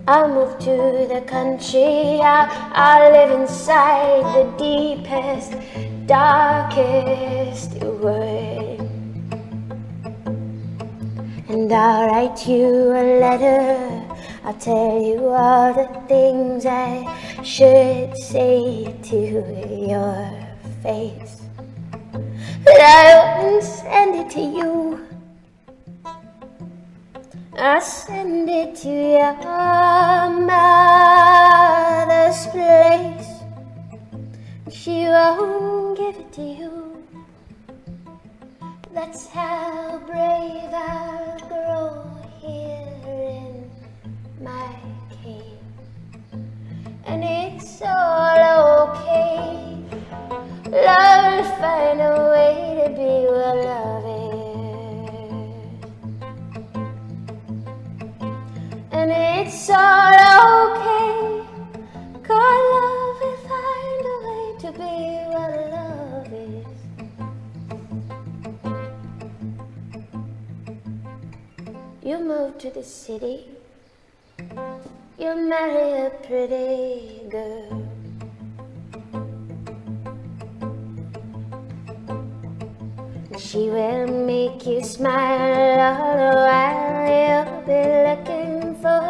I moved to the country. I, I live inside the deepest, darkest wood. And I'll write you a letter I'll tell you all the things I should say to your face. But I won't send it to you. I send it to your mother's place. She won't give it to you. That's how brave I'll grow here in my cave. And it's all okay. Love will find a way to be what love And it's all okay. God, love will find a way to be what love is. You move to the city. You marry a pretty girl. She will make you smile all the while you'll be looking for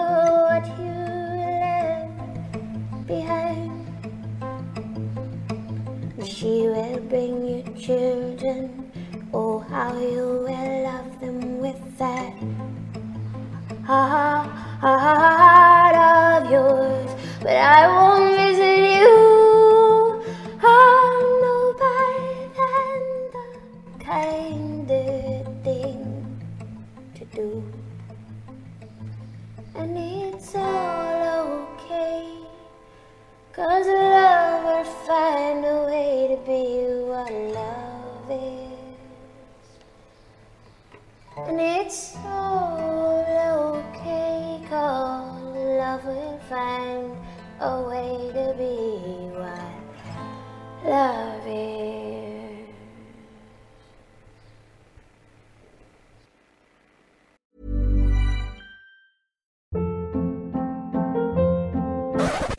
what you left behind. She will bring you children. Oh, how you will love them with that heart of yours. But I won't visit you. I'm better than the kinder thing to do. And it's all okay. Cause love will find a way to be what love is. And it's all okay, cause love will find a way to be what love is.